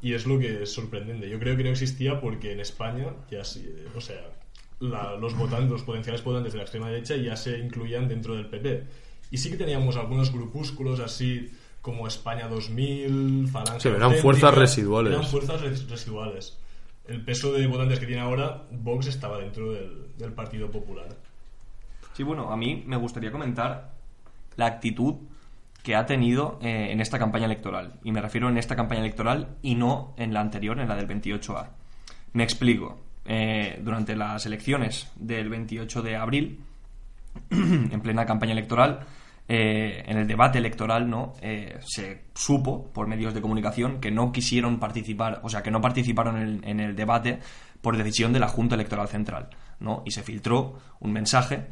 Y es lo que es sorprendente. Yo creo que no existía porque en España ya o sea, los votantes, los potenciales votantes de la extrema derecha ya se incluían dentro del PP. Y sí que teníamos algunos grupúsculos así como España 2000, Falange. eran fuerzas residuales. Eran fuerzas residuales. El peso de votantes que tiene ahora, Vox estaba dentro del, Partido Popular. Sí, bueno, a mí me gustaría comentar la actitud que ha tenido eh, en esta campaña electoral. Y me refiero en esta campaña electoral y no en la anterior, en la del 28A. Me explico. Eh, durante las elecciones del 28 de abril, (clears throat) en plena campaña electoral, eh, en el debate electoral no eh, se supo por medios de comunicación que no quisieron participar, o sea, que no participaron en el, debate por decisión de la Junta Electoral Central, ¿no? Y se filtró un mensaje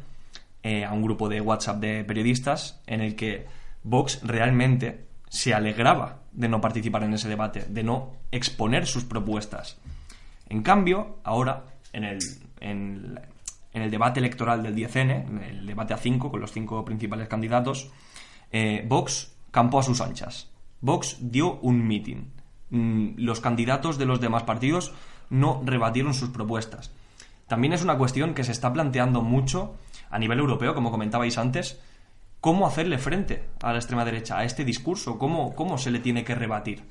eh, a un grupo de WhatsApp de periodistas en el que Vox realmente se alegraba de no participar en ese debate, de no exponer sus propuestas. En cambio, ahora, en, el, en el debate electoral del 10N, el debate a 5 con los cinco principales candidatos, eh, Vox campó a sus anchas. Vox dio un meeting. Mm, los candidatos de los demás partidos no rebatieron sus propuestas. También es una cuestión que se está planteando mucho a nivel europeo, como comentabais antes, cómo hacerle frente a la extrema derecha, a este discurso, cómo, cómo se le tiene que rebatir.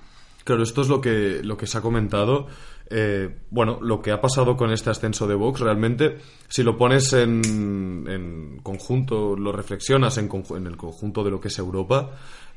Claro, esto es lo que, lo que se ha comentado. Eh, bueno, lo que ha pasado con este ascenso de Vox, realmente, si lo pones en, en conjunto, lo reflexionas en, en, el conjunto de lo que es Europa,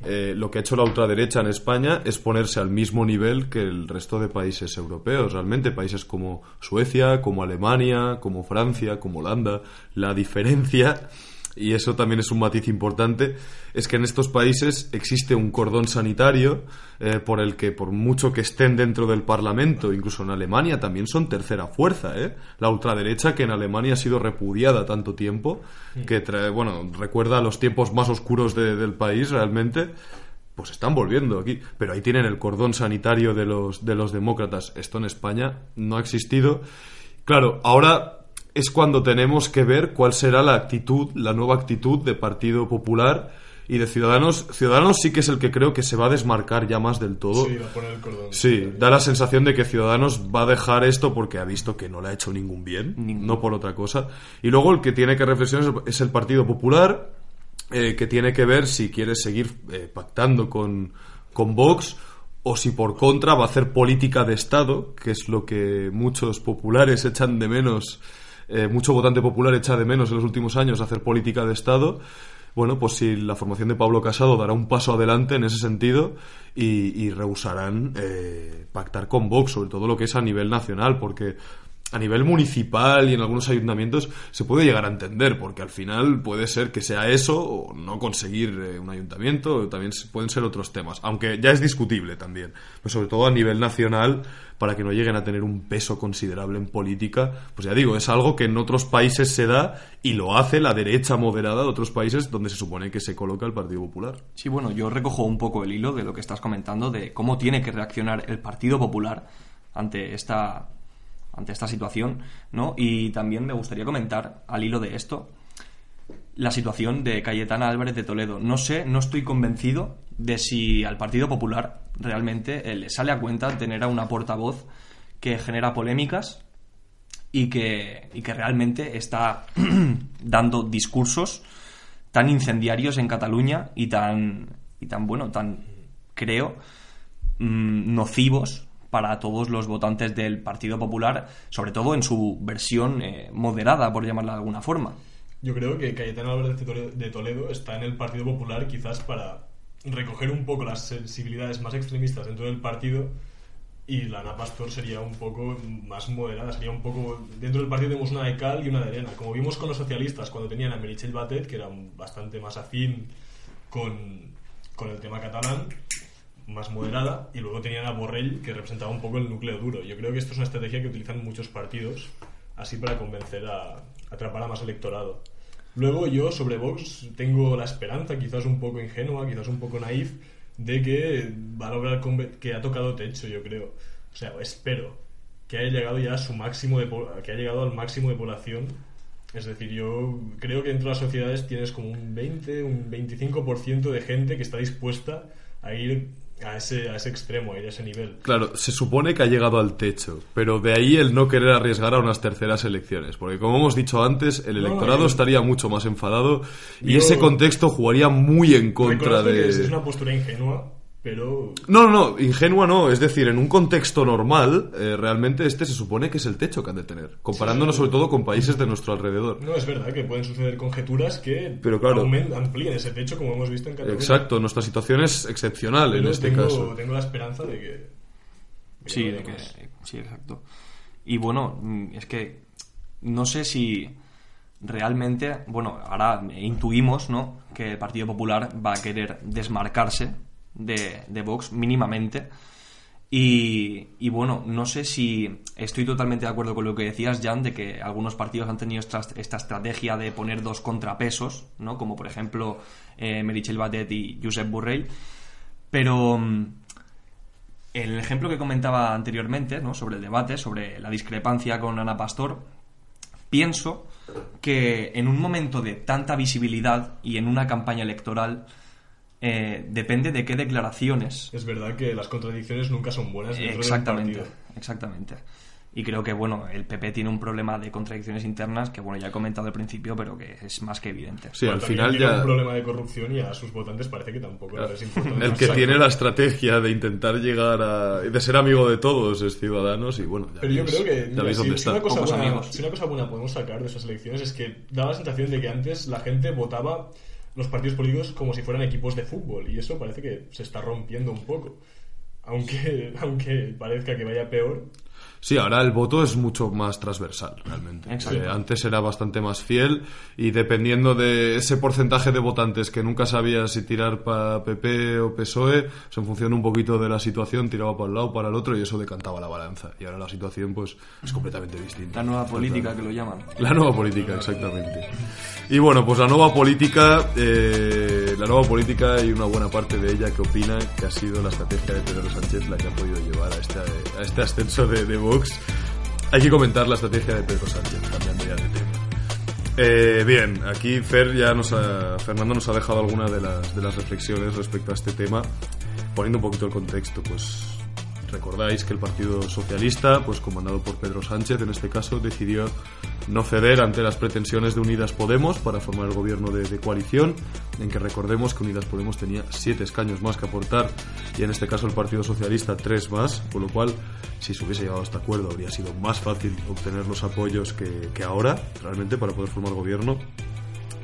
eh, lo que ha hecho la ultraderecha en España es ponerse al mismo nivel que el resto de países europeos, realmente, países como Suecia, como Alemania, como Francia, como Holanda. La diferencia y eso también es un matiz importante, es que en estos países existe un cordón sanitario eh, por el que, por mucho que estén dentro del Parlamento, incluso en Alemania, también son tercera fuerza. ¿eh? La ultraderecha, que en Alemania ha sido repudiada tanto tiempo, que trae, bueno, recuerda los tiempos más oscuros del país realmente. Pues están volviendo aquí, pero ahí tienen el cordón sanitario de los, de los demócratas. Esto en España no ha existido. Claro, ahora es cuando tenemos que ver cuál será la actitud, la nueva actitud de Partido Popular y de Ciudadanos. Ciudadanos sí que es el que creo que se va a desmarcar ya más del todo. Sí, va a poner el cordón. Sí, da la sensación de que Ciudadanos va a dejar esto porque ha visto que no le ha hecho ningún bien, no por otra cosa. Y luego el que tiene que reflexionar es el Partido Popular, eh, que tiene que ver si quiere seguir eh, pactando con, con Vox o si por contra va a hacer política de Estado, que es lo que muchos populares echan de menos eh, mucho votante popular echa de menos en los últimos años hacer política de Estado, bueno, pues si la formación de Pablo Casado dará un paso adelante en ese sentido y, rehusarán eh, pactar con Vox, sobre todo lo que es a nivel nacional, porque a nivel municipal y en algunos ayuntamientos se puede llegar a entender, porque al final puede ser que sea eso o no conseguir eh, un ayuntamiento, también pueden ser otros temas, aunque ya es discutible también, pero sobre todo a nivel nacional, para que no lleguen a tener un peso considerable en política, pues ya digo, es algo que en otros países se da y lo hace la derecha moderada de otros países donde se supone que se coloca el Partido Popular. Sí, bueno, yo recojo un poco el hilo de lo que estás comentando, de cómo tiene que reaccionar el Partido Popular ante esta ante esta situación, ¿no? Y también me gustaría comentar, al hilo de esto, la situación de Cayetana Álvarez de Toledo. No sé, no estoy convencido de si al Partido Popular realmente eh, le sale a cuenta tener a una portavoz que genera polémicas y que, y que realmente está (clears throat) dando discursos tan incendiarios en Cataluña y tan, y tan bueno, tan, creo, mm, nocivos para todos los votantes del Partido Popular, sobre todo en su versión eh, moderada, por llamarla de alguna forma. Yo creo que Cayetano Álvarez de Toledo está en el Partido Popular quizás para recoger un poco las sensibilidades más extremistas dentro del partido y la Ana Pastor sería un poco más moderada, sería un poco... Dentro del partido tenemos una de cal y una de arena. Como vimos con los socialistas cuando tenían a Merichel Batet, que era bastante más afín con, con el tema catalán, más moderada y luego tenían a Borrell que representaba un poco el núcleo duro. Yo creo que esto es una estrategia que utilizan muchos partidos así para convencer a, atrapar a más electorado. Luego yo sobre Vox tengo la esperanza, quizás un poco ingenua, quizás un poco naif, de que va a lograr que ha tocado techo, yo creo. O sea, espero que haya llegado ya a su máximo de que haya llegado al máximo de población. Es decir, yo creo que dentro de las sociedades tienes como un 20, un 25% de gente que está dispuesta a ir a ese, a ese extremo, a ese nivel. Claro, se supone que ha llegado al techo, pero de ahí el no querer arriesgar a unas terceras elecciones, porque como hemos dicho antes, el electorado estaría mucho más enfadado y ese contexto jugaría muy en contra de... es una postura ingenua, pero... No, no, no, ingenua no. Es decir, en un contexto normal, eh, realmente este se supone que es el techo que han de tener. Comparándonos sobre todo con países de nuestro alrededor. No, es verdad que pueden suceder conjeturas que Pero claro, amplíen ese techo, como hemos visto en Cataluña. Exacto, nuestra situación es excepcional en este caso. Tengo la esperanza de que... sí, de que, sí, exacto. Y bueno, mm, es que no sé si realmente, bueno, ahora intuimos, ¿no? Que el Partido Popular va a querer desmarcarse de, Vox mínimamente. Y, bueno, no sé si estoy totalmente de acuerdo con lo que decías, Jan, de que algunos partidos han tenido esta, estrategia de poner dos contrapesos, ¿no? Como por ejemplo eh, Merichel Batet y Josep Borrell. Pero mm, el ejemplo que comentaba anteriormente, ¿no? Sobre el debate, sobre la discrepancia con Ana Pastor, pienso que en un momento de tanta visibilidad y en una campaña electoral, eh, depende de qué declaraciones. Es verdad que las contradicciones nunca son buenas. exactamente, exactamente. Y creo que, bueno, el PP tiene un problema de contradicciones internas que, bueno, ya he comentado al principio, pero que es más que evidente. Sí, al final ya... un problema de corrupción y a sus votantes parece que tampoco les importa. El que tiene la estrategia de intentar llegar a... de ser amigo de todos es Ciudadanos y, bueno, ya Pero yo creo que... si, una cosa buena, si una cosa buena podemos sacar de esas elecciones es que da la sensación de que antes la gente votaba los partidos políticos como si fueran equipos de fútbol y eso parece que se está rompiendo un poco. Aunque, (laughs) aunque parezca que vaya peor, Sí, ahora el voto es mucho más transversal, realmente. Eh, antes era bastante más fiel y dependiendo de ese porcentaje de votantes que nunca sabía si tirar para PP o PSOE, pues en función un poquito de la situación, tiraba para un lado, para el otro y eso decantaba la balanza. Y ahora la situación pues es completamente distinta. La nueva política que lo llaman. La nueva política, exactamente. Y bueno, pues la nueva política, eh, la nueva política y una buena parte de ella que opina que ha sido la estrategia de Pedro Sánchez la que ha podido llevar a este, a este ascenso de, de Hay que comentar la estrategia de Pedro Sánchez, cambiando ya de tema. Eh, bien, aquí Fer ya nos ha, Fernando nos ha dejado algunas de las, de las reflexiones respecto a este tema, poniendo un poquito el contexto, pues recordáis que el Partido Socialista, pues comandado por Pedro Sánchez en este caso, decidió no ceder ante las pretensiones de Unidas Podemos para formar el gobierno de, coalición, en que recordemos que Unidas Podemos tenía siete escaños más que aportar y en este caso el Partido Socialista tres más, con lo cual si se hubiese llegado a este acuerdo habría sido más fácil obtener los apoyos que, que ahora, realmente, para poder formar gobierno.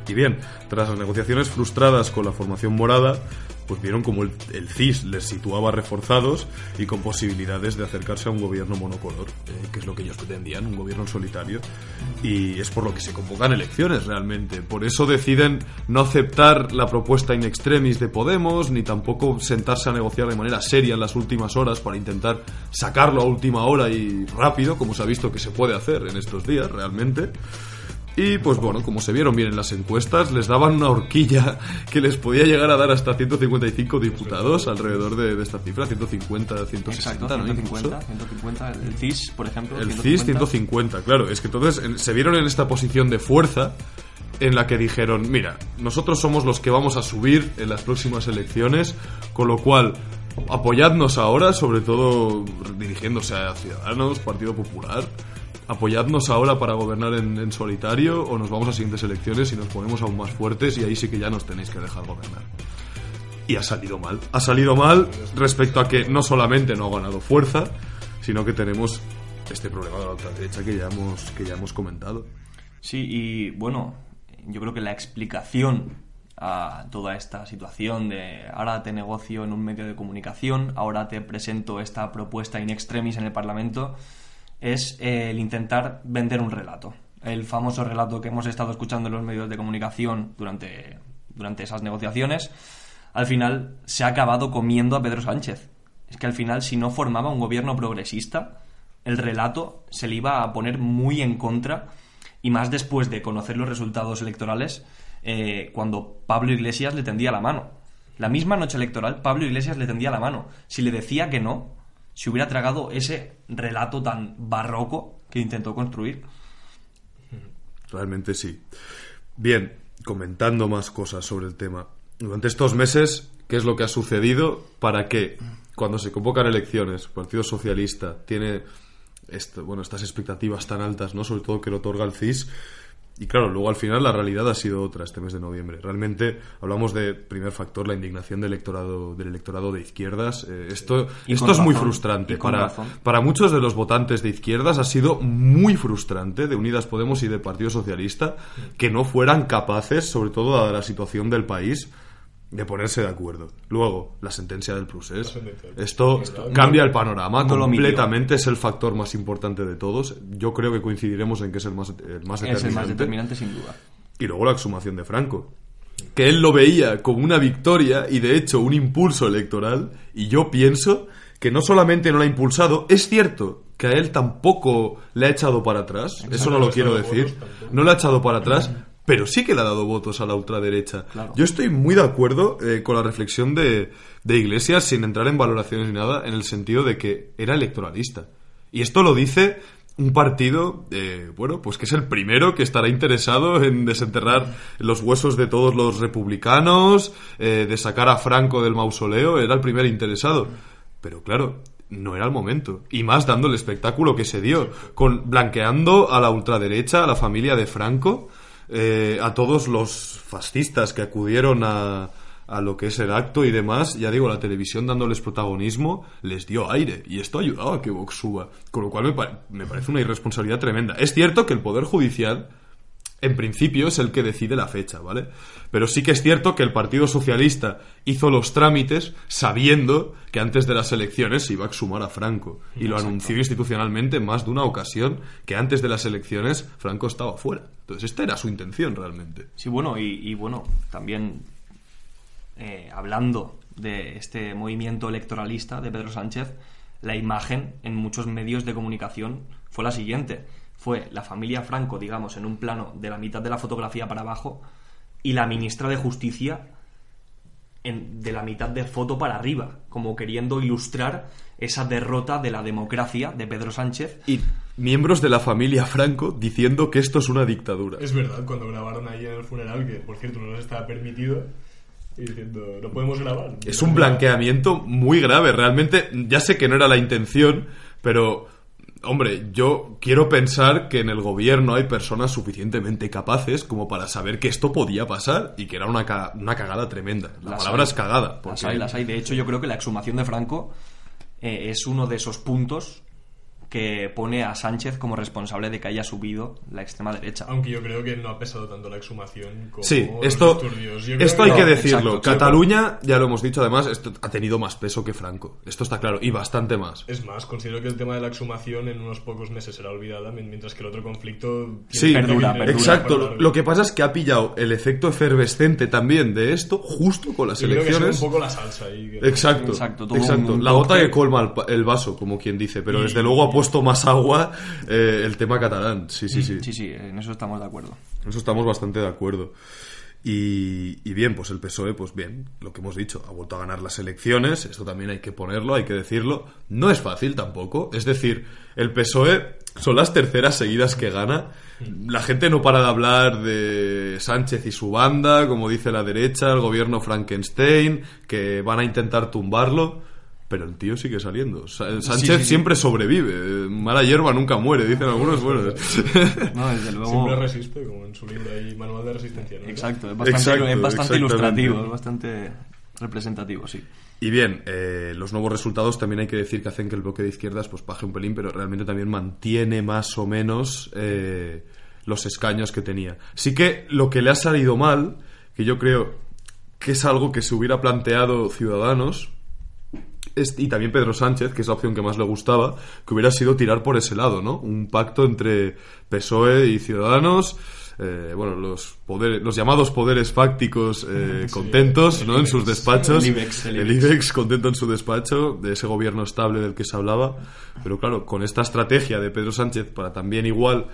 Y bien, tras las negociaciones frustradas con la formación morada, pues vieron como el, el, CIS les situaba reforzados y con posibilidades de acercarse a un gobierno monocolor, eh, que es lo que ellos pretendían, un gobierno solitario. Y es por lo que se convocan elecciones realmente. Por eso deciden no aceptar la propuesta in extremis de Podemos, ni tampoco sentarse a negociar de manera seria en las últimas horas para intentar sacarlo a última hora y rápido, como se ha visto que se puede hacer en estos días realmente. Y pues bueno, como se vieron bien en las encuestas, les daban una horquilla que les podía llegar a dar hasta 155 diputados alrededor de, de esta cifra, 150, 160. Exacto, ¿no? 150, Incluso. 150. El CIS, por ejemplo. El CIS 150, claro. Es que entonces en- se vieron en esta posición de fuerza en la que dijeron, mira, nosotros somos los que vamos a subir en las próximas elecciones, con lo cual apoyadnos ahora, sobre todo dirigiéndose a Ciudadanos, Partido Popular, apoyadnos ahora para gobernar en, solitario o nos vamos a siguientes elecciones y nos ponemos aún más fuertes y ahí sí que ya nos tenéis que dejar gobernar. Y ha salido mal. Ha salido mal respecto a que no solamente no ha ganado fuerza, sino que tenemos este problema de la ultraderecha que ya hemos, que ya hemos comentado. Sí, y bueno, yo creo que la explicación a toda esta situación de ahora te negocio en un medio de comunicación, ahora te presento esta propuesta in extremis en el Parlamento, es el intentar vender un relato. El famoso relato que hemos estado escuchando en los medios de comunicación durante, durante esas negociaciones, al final se ha acabado comiendo a Pedro Sánchez. Es que al final, si no formaba un gobierno progresista, el relato se le iba a poner muy en contra y más después de conocer los resultados electorales eh, cuando Pablo Iglesias le tendía la mano. La misma noche electoral, Pablo Iglesias le tendía la mano. Si le decía que no, se hubiera tragado ese relato tan barroco que intentó construir. Realmente sí. Bien, comentando más cosas sobre el tema. Durante estos meses, ¿qué es lo que ha sucedido para que cuando se convocan elecciones, el Partido Socialista tiene bueno, estas expectativas tan altas, ¿no? Sobre todo que lo otorga el CIS. Y claro, luego al final la realidad ha sido otra este mes de noviembre. Realmente hablamos de, primer factor, la indignación del electorado, del electorado de izquierdas. Eh, esto Y esto es muy frustrante. Para, razón. para muchos de los votantes de izquierdas ha sido muy frustrante de Unidas Podemos y de Partido Socialista que no fueran capaces, sobre todo dada la situación del país, de ponerse de acuerdo. Luego, la sentencia del procés. La. Esto cambia el panorama no completamente, es el factor más importante de todos. Yo creo que coincidiremos en que es el más, el más Es el más determinante. determinante sin duda. Y luego la exhumación de Franco. Que él lo veía como una victoria y de hecho un impulso electoral. Y yo pienso que no solamente no lo ha impulsado, es cierto que a él tampoco le ha echado para atrás. Eso no lo quiero decir. No le ha echado para atrás. Pero sí que le ha dado votos a la ultraderecha. Claro. Yo estoy muy de acuerdo eh, con la reflexión de, de Iglesias, sin entrar en valoraciones ni nada, en el sentido de que era electoralista. Y esto lo dice un partido, eh, bueno, pues que es el primero que estará interesado en desenterrar los huesos de todos los republicanos, eh, de sacar a Franco del mausoleo, era el primer interesado. Pero claro, no era el momento. Y más dando el espectáculo que se dio, con blanqueando a la ultraderecha, a la familia de Franco, eh, a todos los fascistas que acudieron a, a lo que es el acto y demás, ya digo, la televisión dándoles protagonismo les dio aire y esto ha ayudado a que Vox suba, con lo cual me, me parece una irresponsabilidad tremenda. Es cierto que el Poder Judicial en principio es el que decide la fecha, ¿vale? Pero sí que es cierto que el Partido Socialista hizo los trámites sabiendo que antes de las elecciones se iba a exhumar a Franco. Y lo anunció institucionalmente en más de una ocasión que antes de las elecciones Franco estaba fuera. Entonces esta era su intención realmente. Sí, bueno, y, y bueno, también eh, hablando de este movimiento electoralista de Pedro Sánchez, la imagen en muchos medios de comunicación fue la siguiente. Fue la familia Franco, digamos, en un plano de la mitad de la fotografía para abajo y la ministra de Justicia en- de la mitad de foto para arriba, como queriendo ilustrar esa derrota de la democracia de Pedro Sánchez. Y miembros de la familia Franco diciendo que esto es una dictadura. Es verdad, cuando grabaron ahí en el funeral, que por cierto no nos estaba permitido, y diciendo, no podemos grabar. Es un blanqueamiento muy grave. Realmente, ya sé que no era la intención, pero, hombre, yo quiero pensar que en el gobierno hay personas suficientemente capaces como para saber que esto podía pasar y que era una, ca- una cagada tremenda. La Las palabra hay. es cagada. Las porque- hay, las hay. De hecho, yo creo que la exhumación de Franco eh, es uno de esos puntos que pone a Sánchez como responsable de que haya subido la extrema derecha. Aunque yo creo que no ha pesado tanto la exhumación como Sí, los esto, disturbios. Yo creo esto hay que no, decirlo. exacto, Cataluña, ya lo hemos dicho además, esto ha tenido más peso que Franco. Esto está claro, y bastante más. Es más, considero que el tema de la exhumación en unos pocos meses será olvidada, mi- mientras que el otro conflicto... Sí, Perdura, perdura. exacto. Perdura. Lo que pasa es que ha pillado el efecto efervescente también de esto justo con las Yo creo que elecciones. un poco la salsa ahí. que- Exacto, Exacto, exacto. un La gota que colma el, vaso, como quien dice, pero Y- desde luego ha puesto más agua eh, el tema catalán. Sí, sí, sí. Sí, sí, en eso estamos de acuerdo. En eso estamos bastante de acuerdo. Y, y bien, pues el PSOE, pues bien, lo que hemos dicho, ha vuelto a ganar las elecciones, esto también hay que ponerlo, hay que decirlo. No es fácil tampoco, es decir, el PSOE son las terceras seguidas que gana. La gente no para de hablar de Sánchez y su banda, como dice la derecha, el gobierno Frankenstein, que van a intentar tumbarlo. Pero el tío sigue saliendo. Sa- Sánchez sí, sí. siempre sobrevive. Mala hierba nunca muere, dicen algunos. Bueno, No, desde luego. Siempre resiste, como en su libro ahí, Manual de Resistencia. ¿no? Exacto, es bastante, Exacto, es bastante exactamente. ilustrativo, es bastante representativo, sí. Y bien, eh, los nuevos resultados también hay que decir que hacen que el bloque de izquierdas pues baje un pelín, pero realmente también mantiene más o menos eh, los escaños que tenía. Sí que lo que le ha salido mal, que yo creo que es algo que se hubiera planteado Ciudadanos, y también Pedro Sánchez, que es la opción que más le gustaba, que hubiera sido tirar por ese lado, ¿no? Un pacto entre PSOE y Ciudadanos. eh, bueno, los poderes, los llamados poderes fácticos eh, (laughs) contentos, el ¿no? En sus despachos. El IBEX, el el IBEX. IBEX contento en su despacho, de ese gobierno estable del que se hablaba. Pero claro, con esta estrategia de Pedro Sánchez para también igual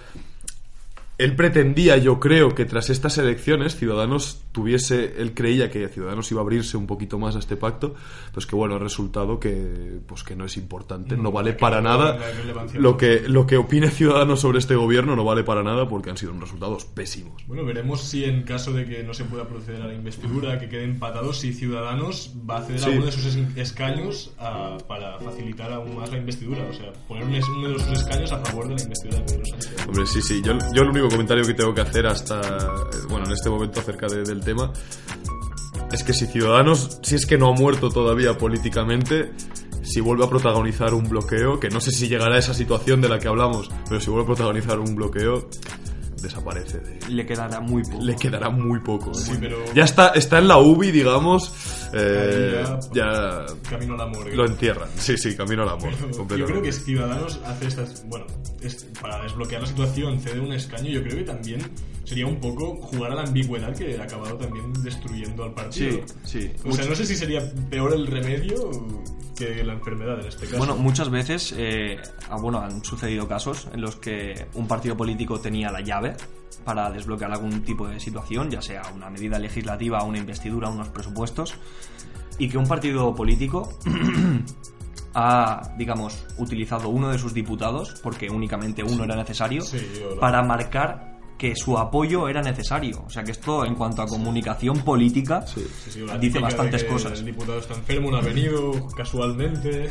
él pretendía, yo creo, que tras estas elecciones Ciudadanos tuviese, él creía que Ciudadanos iba a abrirse un poquito más a este pacto, pues que bueno, el resultado que pues que no es importante, no, No, vale para no nada. Lo que lo que opine Ciudadanos sobre este gobierno no vale para nada porque han sido unos resultados pésimos. Bueno, veremos si en caso de que no se pueda proceder a la investidura, que quede empatado, si Ciudadanos va a ceder Sí. alguno de sus es- escaños a- para facilitar aún más la investidura. O sea, poner uno de sus escaños a favor de la investidura de Pedro Sánchez. Hombre, sí, sí. Yo, yo el único comentario que tengo que hacer hasta, bueno, en este momento acerca de- del tema, es que si Ciudadanos, si es que no ha muerto todavía políticamente, si vuelve a protagonizar un bloqueo, que no sé si llegará a esa situación de la que hablamos, pero si vuelve a protagonizar un bloqueo, desaparece. de- Le quedará muy poco. le quedará muy poco. ¿eh? Sí, pero- Ya está, está en la UBI, digamos, eh, ya, Camino a la morgue. lo entierran. Sí, sí, camino al amor. Yo creo que Ciudadanos hace estas. Bueno, es- para desbloquear la situación, cede un escaño, yo creo que también sería un poco jugar a la ambigüedad que ha acabado también destruyendo al partido. Sí, sí. O sea, no sé si sería peor el remedio que la enfermedad en este caso. Bueno, muchas veces eh, ah, bueno, han sucedido casos en los que un partido político tenía la llave para desbloquear algún tipo de situación, ya sea una medida legislativa, una investidura, unos presupuestos, y que un partido político (clears throat) ha, digamos, utilizado uno de sus diputados, porque únicamente uno era necesario, Sí, para marcar que su apoyo era necesario. O sea que esto, en cuanto a comunicación política, Sí, sí, la dice de bastantes que cosas. El diputado está enfermo, no ha venido casualmente.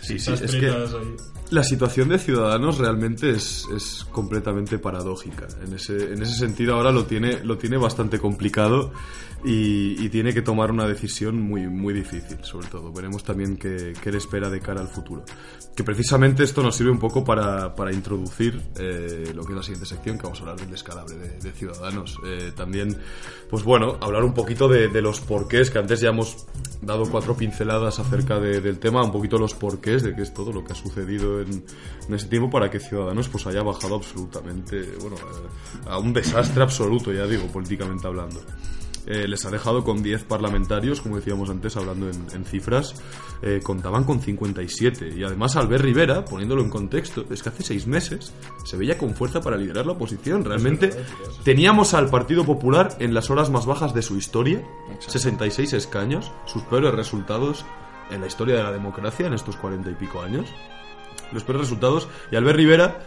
Sí, sí, es que ahí. La situación de Ciudadanos realmente es, es completamente paradójica. En ese, en ese sentido ahora lo tiene, lo tiene bastante complicado y, tiene que tomar una decisión muy, muy difícil, sobre todo. Veremos también qué, qué le espera de cara al futuro. Que precisamente esto nos sirve un poco para, para introducir eh, lo que es la siguiente sección, que vamos a hablar del descalabre de, Ciudadanos. Eh, también, pues bueno, hablar un poquito de, de los porqués, que antes ya hemos dado cuatro pinceladas acerca de- del tema, un poquito los porqués de qué es todo lo que ha sucedido en, en ese tiempo para que Ciudadanos pues haya bajado absolutamente, bueno, eh, a un desastre absoluto, ya digo, políticamente hablando. Eh, les ha dejado con 10 parlamentarios, como decíamos antes, hablando en, en cifras, eh, contaban con 57. Y además Albert Rivera, poniéndolo en contexto, es que hace seis meses se veía con fuerza para liderar la oposición. Realmente teníamos al Partido Popular en las horas más bajas de su historia, 66 escaños, sus peores resultados en la historia de la democracia en estos 40 y pico años. Los peores resultados. Y Albert Rivera,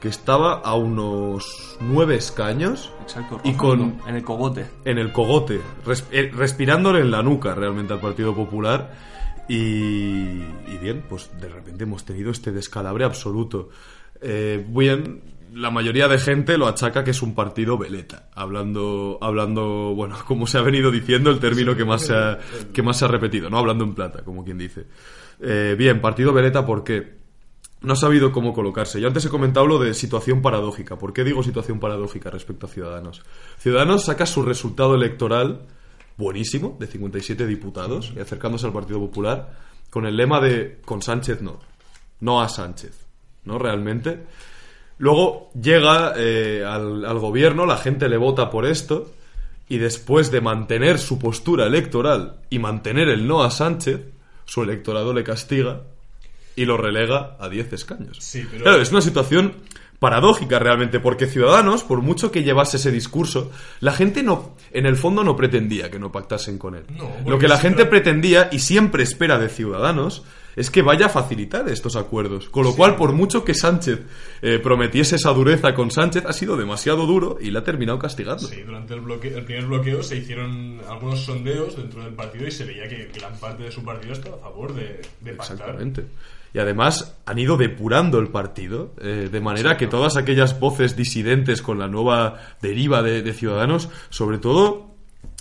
que estaba a unos 9 escaños Exacto. Y con- En el cogote. en el cogote, res- eh, respirándole en la nuca realmente al Partido Popular. Y, y bien, pues de repente hemos tenido este descalabre absoluto. Eh, bien, la mayoría de gente lo achaca que es un partido veleta, hablando, hablando, bueno, (laughs) como se ha venido diciendo, el término que más se ha, que más se ha repetido, ¿no? Hablando en plata, como quien dice. Eh, bien, partido veleta, ¿por qué? No ha sabido cómo colocarse. Yo antes he comentado lo de situación paradójica. ¿Por qué digo situación paradójica respecto a Ciudadanos? Ciudadanos saca su resultado electoral buenísimo, de 57 diputados, y acercándose al Partido Popular, con el lema de con Sánchez no, no a Sánchez, ¿no? Realmente. Luego llega eh, al, al gobierno, la gente le vota por esto, y después de mantener su postura electoral y mantener el no a Sánchez, su electorado le castiga y lo relega a 10 escaños. Sí, pero- Claro, es una situación paradójica realmente, porque Ciudadanos, por mucho que llevase ese discurso, la gente no, en el fondo no pretendía que no pactasen con él. No, Lo que la gente pretendía y siempre espera de Ciudadanos es que vaya a facilitar estos acuerdos. Con lo cual, por mucho que Sánchez eh, prometiese esa dureza con Sánchez, ha sido demasiado duro y le ha terminado castigando. Sí, durante el, el primer bloqueo se hicieron algunos sondeos dentro del partido y se veía que gran parte de su partido estaba a favor de, de pactar. Exactamente. Y además han ido depurando el partido, eh, de manera que todas aquellas voces disidentes con la nueva deriva de, de Ciudadanos, sobre todo,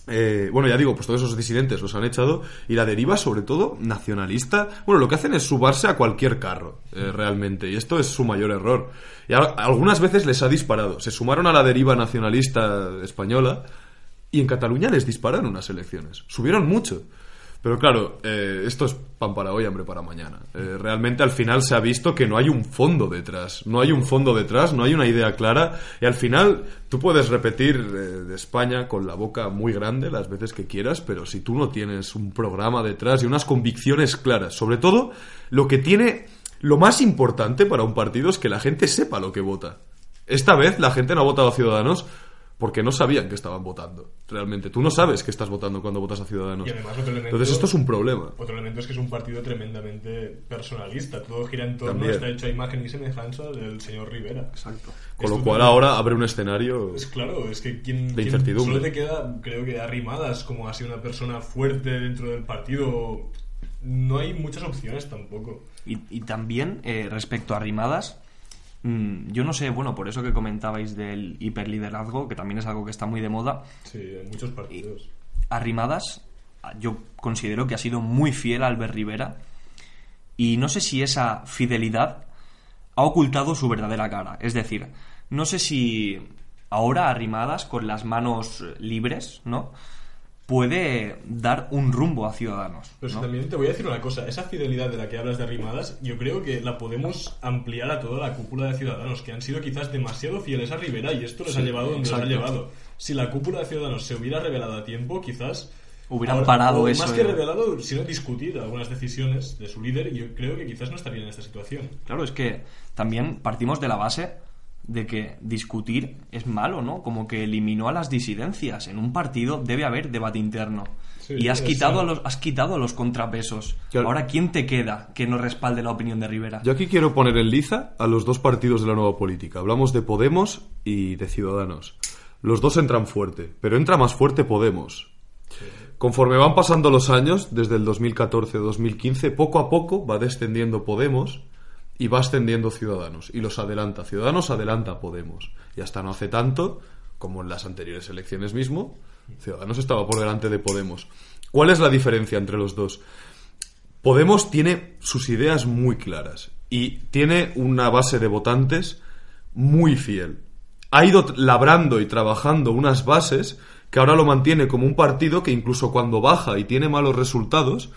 eh, bueno, ya digo, pues todos esos disidentes los han echado, y la deriva, sobre todo, nacionalista, bueno, lo que hacen es subarse a cualquier carro, eh, realmente, y esto es su mayor error. Y a- algunas veces les ha disparado, se sumaron a la deriva nacionalista española, y en Cataluña les dispararon unas elecciones, subieron mucho. Pero claro, eh, esto es pan para hoy, hambre para mañana. Eh, realmente al final se ha visto que no hay un fondo detrás. No hay un fondo detrás, no hay una idea clara. Y al final tú puedes repetir eh, de España con la boca muy grande las veces que quieras, pero si tú no tienes un programa detrás y unas convicciones claras, sobre todo lo que tiene... Lo más importante para un partido es que la gente sepa lo que vota. Esta vez la gente no ha votado a Ciudadanos porque no sabían que estaban votando. Realmente, tú no sabes que estás votando cuando votas a Ciudadanos. Y además otro elemento- Entonces esto es un problema. Otro elemento es que es un partido tremendamente personalista. Todo gira en torno, También. está hecho a imagen y semejanza del señor Rivera. Exacto. Con lo cual también- ahora abre un escenario... Es claro, es que quien, De quien incertidumbre. solo te queda, creo que arrimadas, como ha sido una persona fuerte dentro del partido. No hay muchas opciones tampoco. Y, y también, eh, respecto a rimadas, mm, yo no sé, bueno, por eso que comentabais del hiperliderazgo, que también es algo que está muy de moda, Sí, en muchos partidos. Arrimadas, yo considero que ha sido muy fiel a Albert Rivera y no sé si esa fidelidad ha ocultado su verdadera cara. Es decir, no sé si ahora Arrimadas, con las manos libres, ¿no? Puede dar un rumbo a Ciudadanos. Pero ¿no? también te voy a decir una cosa, esa fidelidad de la que hablas de arrimadas, yo creo que la podemos ampliar a toda la cúpula de Ciudadanos, que han sido quizás demasiado fieles a Rivera y esto les ha llevado donde exacto. les ha llevado. Si la cúpula de Ciudadanos se hubiera revelado a tiempo, quizás... Hubieran parado o eso, Más que eh. revelado, sino discutir algunas decisiones de su líder y yo creo que quizás no estaría en esta situación. Claro, es que también partimos de la base de que discutir es malo, ¿no? Como que eliminó a las disidencias. En un partido debe haber debate interno. Sí, y has quitado, a los, has quitado a los contrapesos. Ahora, ¿quién te queda que no respalde la opinión de Rivera? Yo aquí quiero poner en liza a los dos partidos de la nueva política. Hablamos de Podemos y de Ciudadanos. Los dos entran fuerte, pero entra más fuerte Podemos. Conforme van pasando los años, desde el 2014-2015, poco a poco va descendiendo Podemos y va ascendiendo Ciudadanos y los adelanta. Ciudadanos adelanta a Podemos. Y hasta no hace tanto, como en las anteriores elecciones mismo, Ciudadanos estaba por delante de Podemos. ¿Cuál es la diferencia entre los dos? Podemos tiene sus ideas muy claras y tiene una base de votantes muy fiel. Ha ido labrando y trabajando unas bases que ahora lo mantiene como un partido que incluso cuando baja y tiene malos resultados,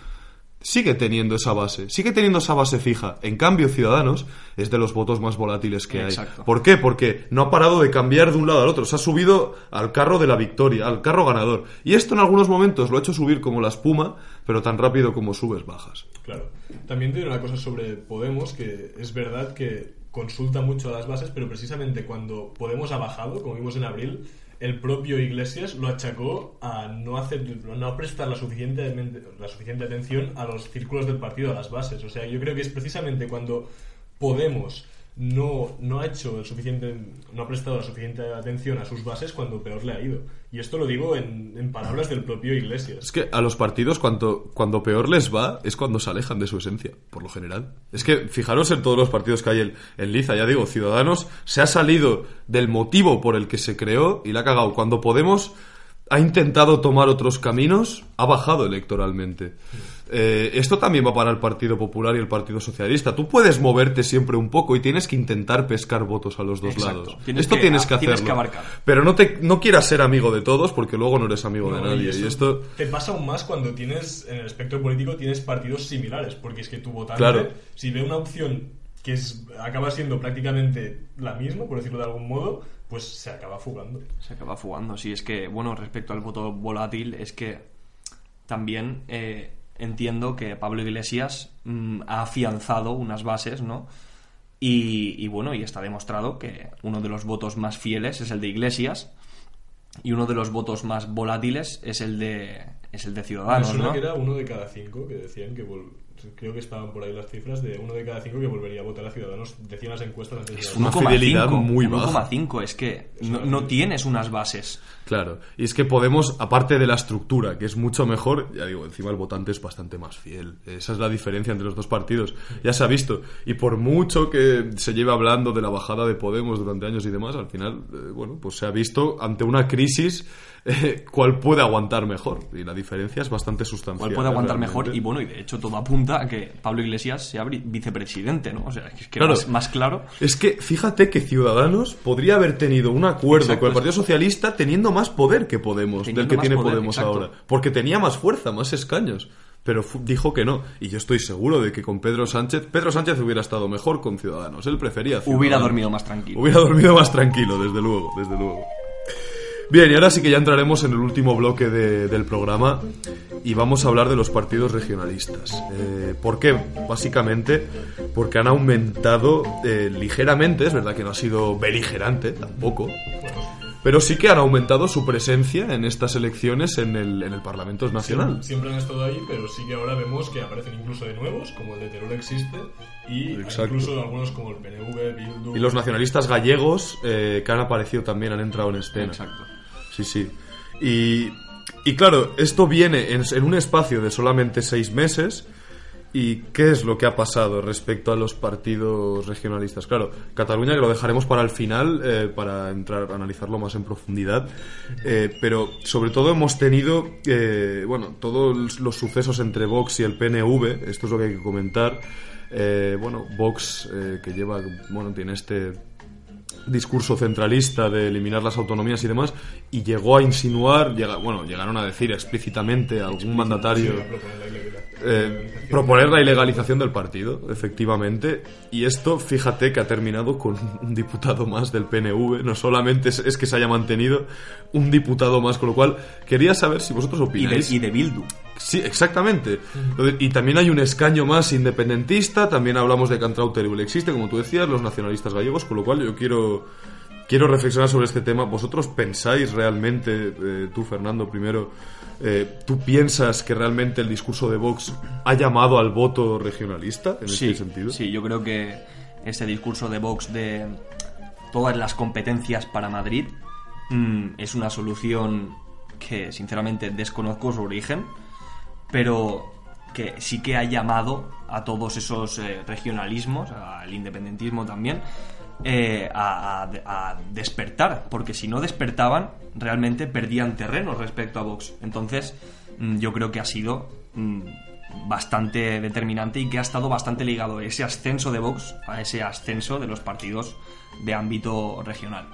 sigue teniendo esa base, sigue teniendo esa base fija. En cambio, Ciudadanos es de los votos más volátiles que hay. ¿Por qué? Porque no ha parado de cambiar de un lado al otro. Se ha subido al carro de la victoria, al carro ganador. Y esto en algunos momentos lo ha hecho subir como la espuma, pero tan rápido como subes, bajas. Claro. También te una cosa sobre Podemos, que es verdad que consulta mucho a las bases, pero precisamente cuando Podemos ha bajado, como vimos en abril, el propio Iglesias lo achacó a no hacer no prestar la suficiente la suficiente atención a los círculos del partido a las bases. O sea yo creo que es precisamente cuando Podemos no, no ha hecho el suficiente, no ha prestado la suficiente atención a sus bases cuando peor le ha ido. Y esto lo digo en, en palabras del propio Iglesias. Es que a los partidos cuando, peor les va es cuando se alejan de su esencia, por lo general. Es que fijaros en todos los partidos que hay en, en Liza, ya digo, Ciudadanos se ha salido del motivo por el que se creó y la ha cagado. Cuando Podemos ha intentado tomar otros caminos, ha bajado electoralmente. Eh, esto también va para el Partido Popular y el Partido Socialista. Tú puedes moverte siempre un poco y tienes que intentar pescar votos a los dos lados. esto tienes que hacerlo. pero no te no quieras ser amigo de todos porque luego no eres amigo de nadie. Y, esto te pasa aún más cuando tienes en el espectro político tienes partidos similares, porque es que tu votante si ve una opción que es, acaba siendo prácticamente la misma, por decirlo de algún modo, pues se acaba fugando. Se acaba fugando. Sí, es que, bueno, respecto al voto volátil, es que también eh, entiendo que Pablo Iglesias mm, ha afianzado unas bases, ¿no? Y, bueno, y está demostrado que uno de los votos más fieles es el de Iglesias y uno de los votos más volátiles es el de es el de Ciudadanos, ¿no? que era uno de cada cinco que decían que creo que estaban por ahí las cifras de uno de cada cinco que volvería a votar a Ciudadanos, decían las encuestas antes Es una fidelidad muy baja. 1,5, es que no, tienes unas bases. Claro, y es que Podemos, aparte de la estructura, que es mucho mejor, ya digo, encima el votante es bastante más fiel. Esa es la diferencia entre los dos partidos. Ya se ha visto. Y por mucho que se lleve hablando de la bajada de Podemos durante años y demás, al final, eh, bueno, pues se ha visto ante una crisis eh, (laughs) cuál puede aguantar mejor. Y la diferencia es bastante sustancial. ¿Cuál puede aguantar mejor? Y bueno, y de hecho todo apunta a que Pablo Iglesias sea vicepresidente, ¿no? O sea, es que más, claro. Es que fíjate que Ciudadanos podría haber tenido un acuerdo con el Partido Socialista teniendo más poder que Podemos, del que tiene Podemos ahora. Porque tenía más fuerza, más escaños pero dijo que no. Y yo estoy seguro de que con Pedro Sánchez, Pedro Sánchez hubiera estado mejor con Ciudadanos. Él prefería. Hubiera dormido más tranquilo. Hubiera dormido más tranquilo, desde luego, desde luego. Bien, y ahora sí que ya entraremos en el último bloque del programa y vamos a hablar de los partidos regionalistas. Eh, ¿Por qué? Básicamente porque han aumentado eh, ligeramente, es verdad que no ha sido beligerante tampoco, pero sí que han aumentado su presencia en estas elecciones en el, en el Parlamento Nacional. siempre han estado ahí, pero sí que ahora vemos que aparecen incluso de nuevos, como el de Terror existe, y incluso algunos como el PNV, Bildu... Y los nacionalistas gallegos eh, que han aparecido también han entrado en escena. Exacto. Sí, sí. Y, y claro, esto viene en, en, un espacio de solamente seis meses. ¿Y qué es lo que ha pasado respecto a los partidos regionalistas? Claro, Cataluña, que lo dejaremos para el final, eh, para entrar a analizarlo más en profundidad, eh, pero sobre todo hemos tenido, eh, bueno, todos los sucesos entre Vox y el PNV, esto es lo que hay que comentar. bueno, Vox, que lleva, bueno, tiene este discurso centralista de eliminar las autonomías y demás, y llegó a insinuar, llega, bueno, llegaron a decir explícitamente a algún mandatario eh, proponer la ilegalización del partido, efectivamente, y esto, fíjate que ha terminado con un diputado más del PNV, no solamente es, que se haya mantenido un diputado más, con lo cual quería saber si vosotros opináis. Y de, Bildu. Sí, exactamente. Y también hay un escaño más independentista, también hablamos de Cantrauter y existe, como tú decías, los nacionalistas gallegos, con lo cual yo quiero quiero reflexionar sobre este tema. ¿Vosotros pensáis realmente, eh, tú Fernando primero, eh, ¿tú piensas que realmente el discurso de Vox ha llamado al voto regionalista en sí, este sentido? Sí, yo creo que ese discurso de Vox de todas las competencias para Madrid mm, es una solución que sinceramente desconozco su origen, pero que sí que ha llamado a todos esos eh, regionalismos, al independentismo también, eh, a, despertar, porque si no despertaban, realmente perdían terreno respecto a Vox. Entonces, mm, yo creo que ha sido mm, bastante determinante y que ha estado bastante ligado ese ascenso de Vox a ese ascenso de los partidos de ámbito regional.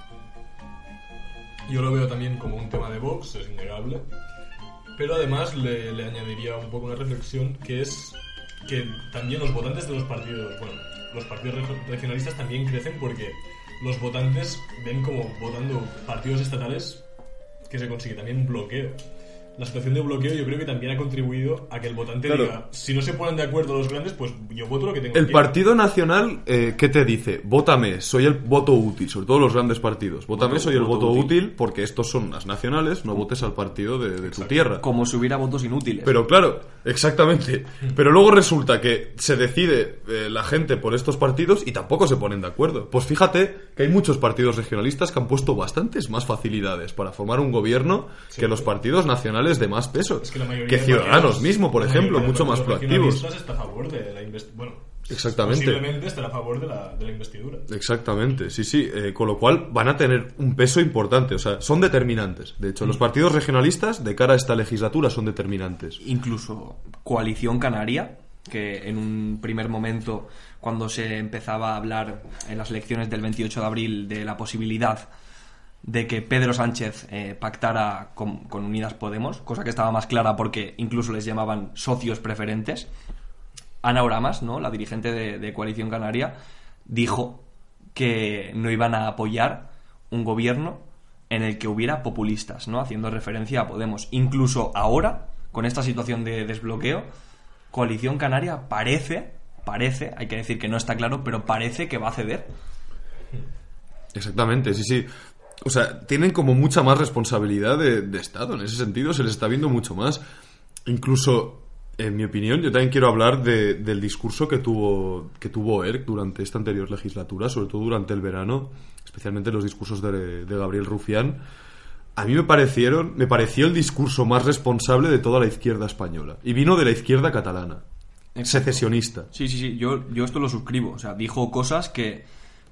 Yo lo veo también como un tema de Vox, es innegable. Pero además le, le añadiría un poco una reflexión que es que también los votantes de los partidos, bueno, los partidos reg- regionalistas también crecen porque los votantes ven como votando partidos estatales que se consigue también bloqueo. La situación de bloqueo yo creo que también ha contribuido a que el votante Claro. diga, si no se ponen de acuerdo los grandes, pues yo voto lo que tengo El aquí". Partido Nacional, eh, ¿qué te dice? Vótame, soy el voto útil, sobre todo los grandes partidos. Vótame, Voto- soy el voto voto útil. útil. porque estos son las nacionales, no votes al partido de, de tu tierra. Como si hubiera votos inútiles. Pero claro, exactamente. Pero luego resulta que se decide eh, la gente por estos partidos y tampoco se ponen de acuerdo. Pues fíjate que hay muchos partidos regionalistas que han puesto bastantes más facilidades para formar un gobierno que los partidos nacionales de más peso. Es que Ciudadanos mismo, por la ejemplo, mayoría de mucho más proactivos. está a favor de la bueno, Exactamente. Posiblemente estará a favor de la, de la investidura. Exactamente, sí, sí. eh, con lo cual van a tener un peso importante. O sea, son determinantes. De hecho, los partidos regionalistas de cara a esta legislatura son determinantes. incluso Coalición Canaria, que en un primer momento, cuando se empezaba a hablar en las elecciones del 28 de abril de la posibilidad de que Pedro Sánchez eh, pactara con, Unidas Podemos, cosa que estaba más clara porque incluso les llamaban socios preferentes, Ana Oramas, ¿no? la dirigente de, de Coalición Canaria, dijo que no iban a apoyar un gobierno en el que hubiera populistas, ¿no? Haciendo referencia a Podemos. Incluso ahora, con esta situación de desbloqueo, Coalición Canaria parece, parece, hay que decir que no está claro, pero parece que va a ceder. Exactamente, sí, sí. O sea, tienen como mucha más responsabilidad de, de Estado. En ese sentido, se les está viendo mucho más. Incluso, en mi opinión, yo también quiero hablar de- del discurso que tuvo, que tuvo ERC durante esta anterior legislatura, sobre todo durante el verano, especialmente los discursos de, de Gabriel Rufián. A mí me parecieron, me pareció el discurso más responsable de toda la izquierda española. Y vino de la izquierda catalana. Secesionista. Sí, sí, sí, yo, yo esto lo suscribo. O sea, dijo cosas que,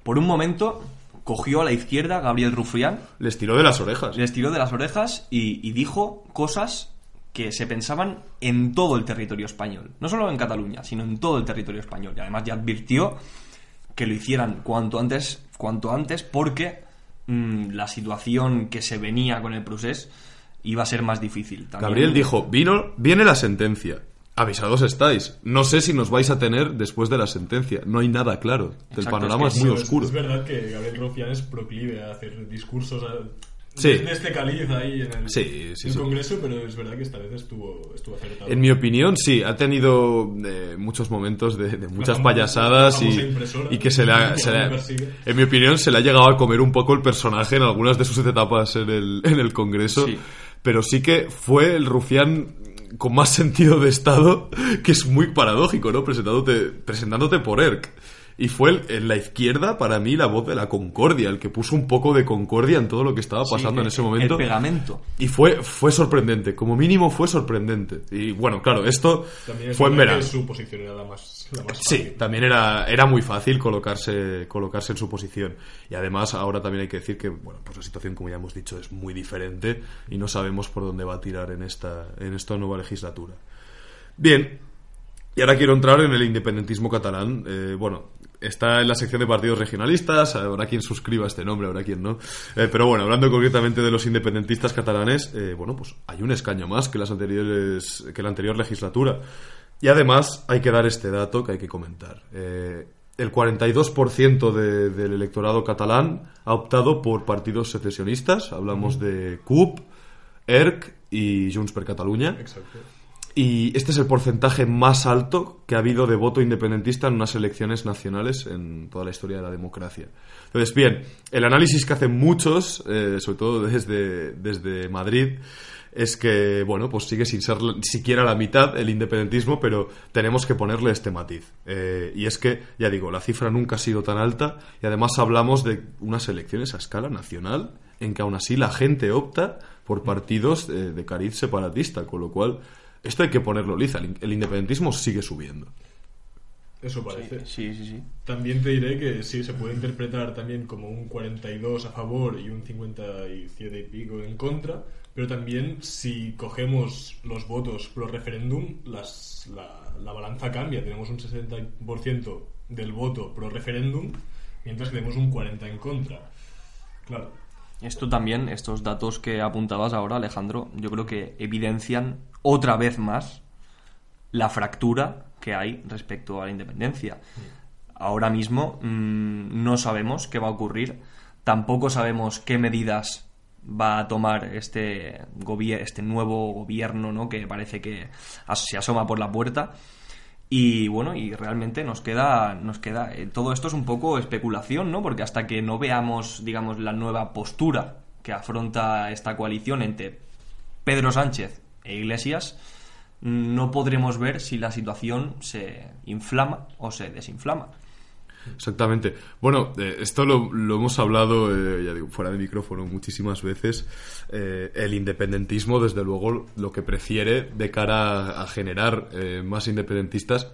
por un momento, cogió a la izquierda Gabriel Rufián Les tiró de las orejas. les tiró de las orejas y, y dijo cosas que se pensaban en todo el territorio español. No solo en Cataluña, sino en todo el territorio español. Y además ya advirtió que lo hicieran cuanto antes, cuanto antes porque mm, la situación que se venía con el procés iba a ser más difícil. También- Gabriel dijo, vino, viene la sentencia. Avisados estáis. No sé si nos vais a tener después de la sentencia. No hay nada claro. El Exacto, panorama es muy Es- oscuro. Es, verdad que Gabriel Rufián es proclive a hacer discursos a- Sí. de este caliz ahí en el, Sí, sí, en el sí. Congreso, pero es verdad que esta vez estuvo, estuvo acertado. En mi opinión, sí, ha tenido eh, muchos momentos de, de muchas famosa- payasadas y, que se le, ha, se le en mi opinión, se le ha llegado a comer un poco el personaje en algunas de sus etapas en el, en el Congreso. Sí. Pero sí que fue el rufián con más sentido de Estado, que es muy paradójico, ¿no? Presentándote, presentándote por ERC. Y fue el- en la izquierda, para mí, la voz de la concordia, el que puso un poco de concordia en todo lo que estaba Sí, pasando en ese momento. El pegamento. Y fue, fue sorprendente, como mínimo fue sorprendente. Y bueno, claro, esto También es fue en verdad verano. que su posición era la más, la más Sí, fácil. también era, era muy fácil colocarse, colocarse en su posición. Y además, ahora también hay que decir que, bueno, pues la situación, como ya hemos dicho, es muy diferente y no sabemos por dónde va a tirar en esta, en esta nueva legislatura. Bien, y ahora quiero entrar en el independentismo catalán. Eh, bueno, está en la sección de partidos regionalistas, habrá quien suscriba este nombre, habrá quien no. Eh, pero bueno, hablando concretamente de los independentistas catalanes, eh, bueno, pues hay un escaño más que las anteriores, que la anterior legislatura. Y además hay que dar este dato que hay que comentar. Eh, el 42% de- del electorado catalán ha optado por partidos secesionistas. Hablamos de CUP, ERC y Junts per Catalunya. Exacto. Y este es el porcentaje más alto que ha habido de voto independentista en unas elecciones nacionales en toda la historia de la democracia. Entonces, bien, el análisis que hacen muchos, eh, sobre todo desde, desde Madrid, es que, bueno, pues sigue sin ser siquiera la mitad el independentismo, pero tenemos que ponerle este matiz. Eh, y es que, ya digo, la cifra nunca ha sido tan alta y además hablamos de unas elecciones a escala nacional en que aún así la gente opta por partidos eh, de cariz separatista, con lo cual Esto hay que ponerlo liza. El, independentismo sigue subiendo. Eso parece. Sí, sí, sí. También te diré que sí, se puede interpretar también como un 42 a favor y un 57 y pico en contra, pero también si cogemos los votos pro referéndum, las, la, la balanza cambia. Tenemos un 60% del voto pro referéndum, mientras que tenemos un 40 en contra. Claro. Esto también, estos datos que apuntabas ahora, Alejandro, yo creo que evidencian otra vez más la fractura que hay respecto a la independencia. Ahora mismo mm, no sabemos qué va a ocurrir, tampoco sabemos qué medidas va a tomar este, este nuevo gobierno ¿no? que parece que se asoma por la puerta. Y bueno, y realmente nos queda, nos queda. eh, todo esto es un poco especulación, ¿no? Porque hasta que no veamos, digamos, la nueva postura que afronta esta coalición entre Pedro Sánchez e Iglesias, no podremos ver si la situación se inflama o se desinflama. Exactamente. Bueno, eh, esto lo, lo hemos hablado, eh, ya digo, fuera de micrófono muchísimas veces. Eh, el independentismo, desde luego, lo que prefiere de cara a, a generar eh, más independentistas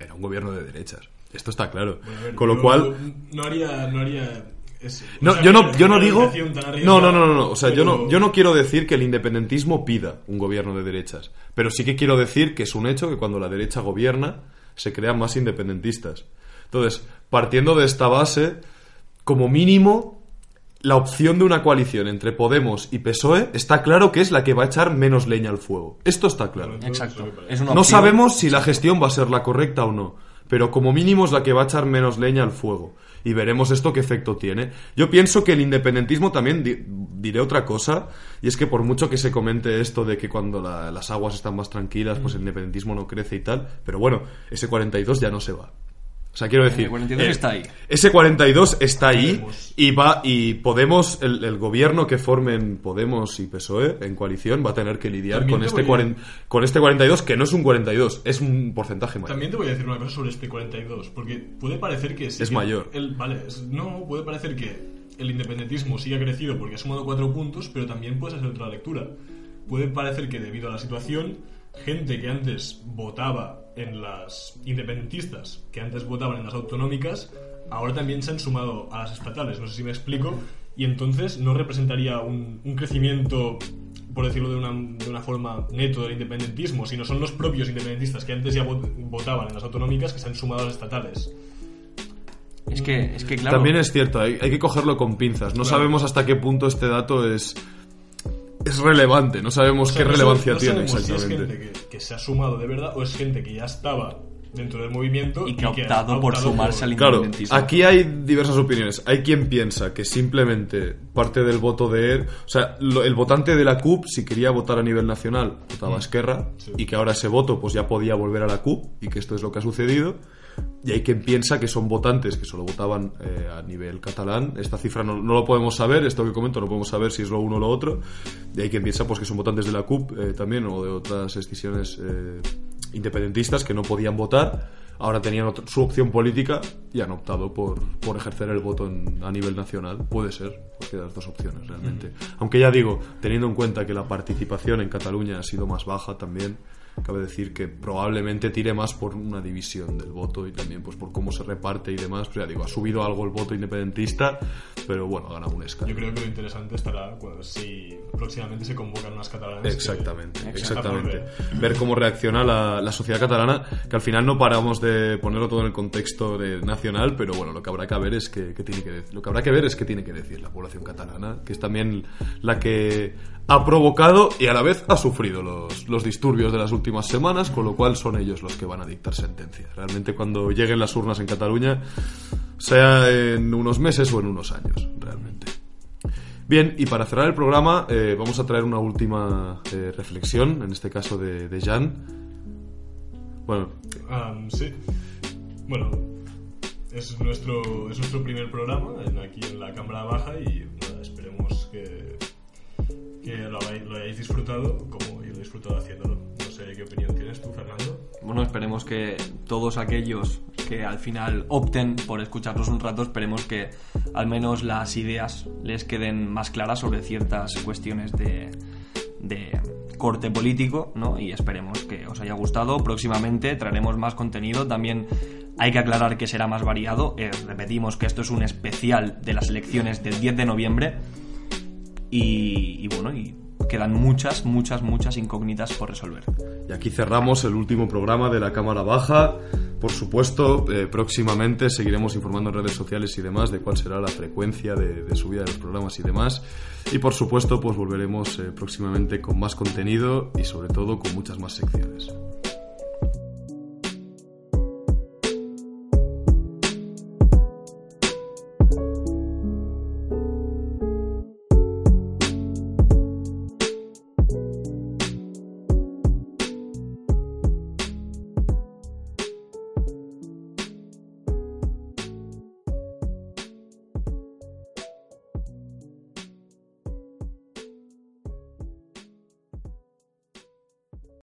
era un gobierno de derechas. Esto está claro. Bueno, a ver, Con lo cual, No haría. No haría es- No, o sea, yo no, yo no digo. No, no, no, no, no. O sea, yo no, yo no quiero decir que el independentismo pida un gobierno de derechas. Pero sí que quiero decir que es un hecho que cuando la derecha gobierna se crean más independentistas. Entonces, partiendo de esta base, como mínimo, la opción de una coalición entre Podemos y PSOE está claro que es la que va a echar menos leña al fuego. Esto está claro. Exacto. Es una No sabemos si la gestión va a ser la correcta o no, pero como mínimo es la que va a echar menos leña al fuego. Y veremos esto qué efecto tiene. Yo pienso que el independentismo también, di- diré otra cosa, y es que por mucho que se comente esto de que cuando la- las aguas están más tranquilas, pues el independentismo no crece y tal, pero bueno, ese 42 ya no se va. O sea, quiero decir... El 42 está ahí. Ese 42 está ahí y va y Podemos, el, el gobierno que formen Podemos y PSOE en coalición va a tener que lidiar También con te este, voy a- cuaren- con este 42, que no es un 42, es un porcentaje mayor. También te voy a decir una cosa sobre este 42, porque puede parecer que Es que mayor. el- vale, no, puede parecer que el independentismo sí ha crecido porque ha sumado cuatro puntos, pero también puedes hacer otra lectura. Puede parecer que debido a la situación, gente que antes votaba en las independentistas, que antes votaban en las autonómicas, ahora también se han sumado a las estatales. No sé si me explico. Y entonces no representaría un, un crecimiento por decirlo de una, de una forma neto del independentismo, sino son los propios independentistas que antes ya vot- votaban en las autonómicas que se han sumado a las estatales. Es que, es que claro. También es cierto, hay, hay que cogerlo con pinzas. No Claro. sabemos hasta qué punto este dato es, es relevante, no sabemos O sea, qué no relevancia no tiene sabemos si es exactamente. gente que, que se ha sumado de verdad o es gente que ya estaba dentro del movimiento Y que ha optado por sumarse al Claro, aquí hay diversas opiniones. Hay quien piensa que simplemente parte del voto de él, o sea, lo- el votante de la CUP, si quería votar a nivel nacional, votaba a Esquerra, Sí. y que ahora ese voto pues ya podía volver a la CUP, y que esto es lo que ha sucedido. Y hay quien piensa que son votantes que solo votaban eh, a nivel catalán. Esta cifra no, no lo podemos saber, esto que comento no podemos saber si es lo uno o lo otro. Y hay quien piensa pues que son votantes de la CUP eh, también o de otras escisiones eh, independentistas que no podían votar. Ahora tenían su opción política y han optado por, por ejercer el voto en- a nivel nacional. Puede ser, de las dos opciones realmente. Aunque ya digo, teniendo en cuenta que la participación en Cataluña ha sido más baja también, cabe decir que probablemente tire más por una división del voto y también pues por cómo se reparte y demás. Pues ya digo, ha subido algo el voto independentista, pero bueno, ha ganado un escalón. Yo creo que lo interesante estará cuando, si próximamente se convocan unas catalanas. Exactamente, que exactamente. ver. Cómo reacciona la, la sociedad catalana, que al final no paramos de ponerlo todo en el contexto de- nacional, pero bueno, lo que habrá que ver es que, que tiene que lo que habrá que ver es qué tiene que decir la población catalana, que es también la que ha provocado y a la vez ha sufrido los, los disturbios de las últimas semanas, con lo cual son ellos los que van a dictar sentencias. Realmente cuando lleguen las urnas en Cataluña, sea en unos meses o en unos años, realmente. Bien, y para cerrar el programa eh, vamos a traer una última eh, reflexión, en este caso de, Jan. Bueno, sí. Bueno, es nuestro, es nuestro primer programa en- aquí en la Cámara Baja y nada, esperemos que, lo, lo hayáis disfrutado como yo lo he disfrutado haciéndolo. Qué opinión tienes tú, Fernando. Bueno, esperemos que todos aquellos que al final opten por escucharnos un rato, esperemos que al menos las ideas les queden más claras sobre ciertas cuestiones de, corte político, ¿no? Y esperemos que os haya gustado. Próximamente traeremos más contenido. También hay que aclarar que será más variado. Eh, repetimos que esto es un especial de las elecciones del 10 de noviembre. Y bueno, y quedan muchas, muchas, muchas incógnitas por resolver. Y aquí cerramos el último programa de la Cámara Baja. Por supuesto, eh, próximamente seguiremos informando en redes sociales y demás de cuál será la frecuencia de, subida de los programas y demás. Y por supuesto, pues volveremos eh, próximamente con más contenido y sobre todo con muchas más secciones.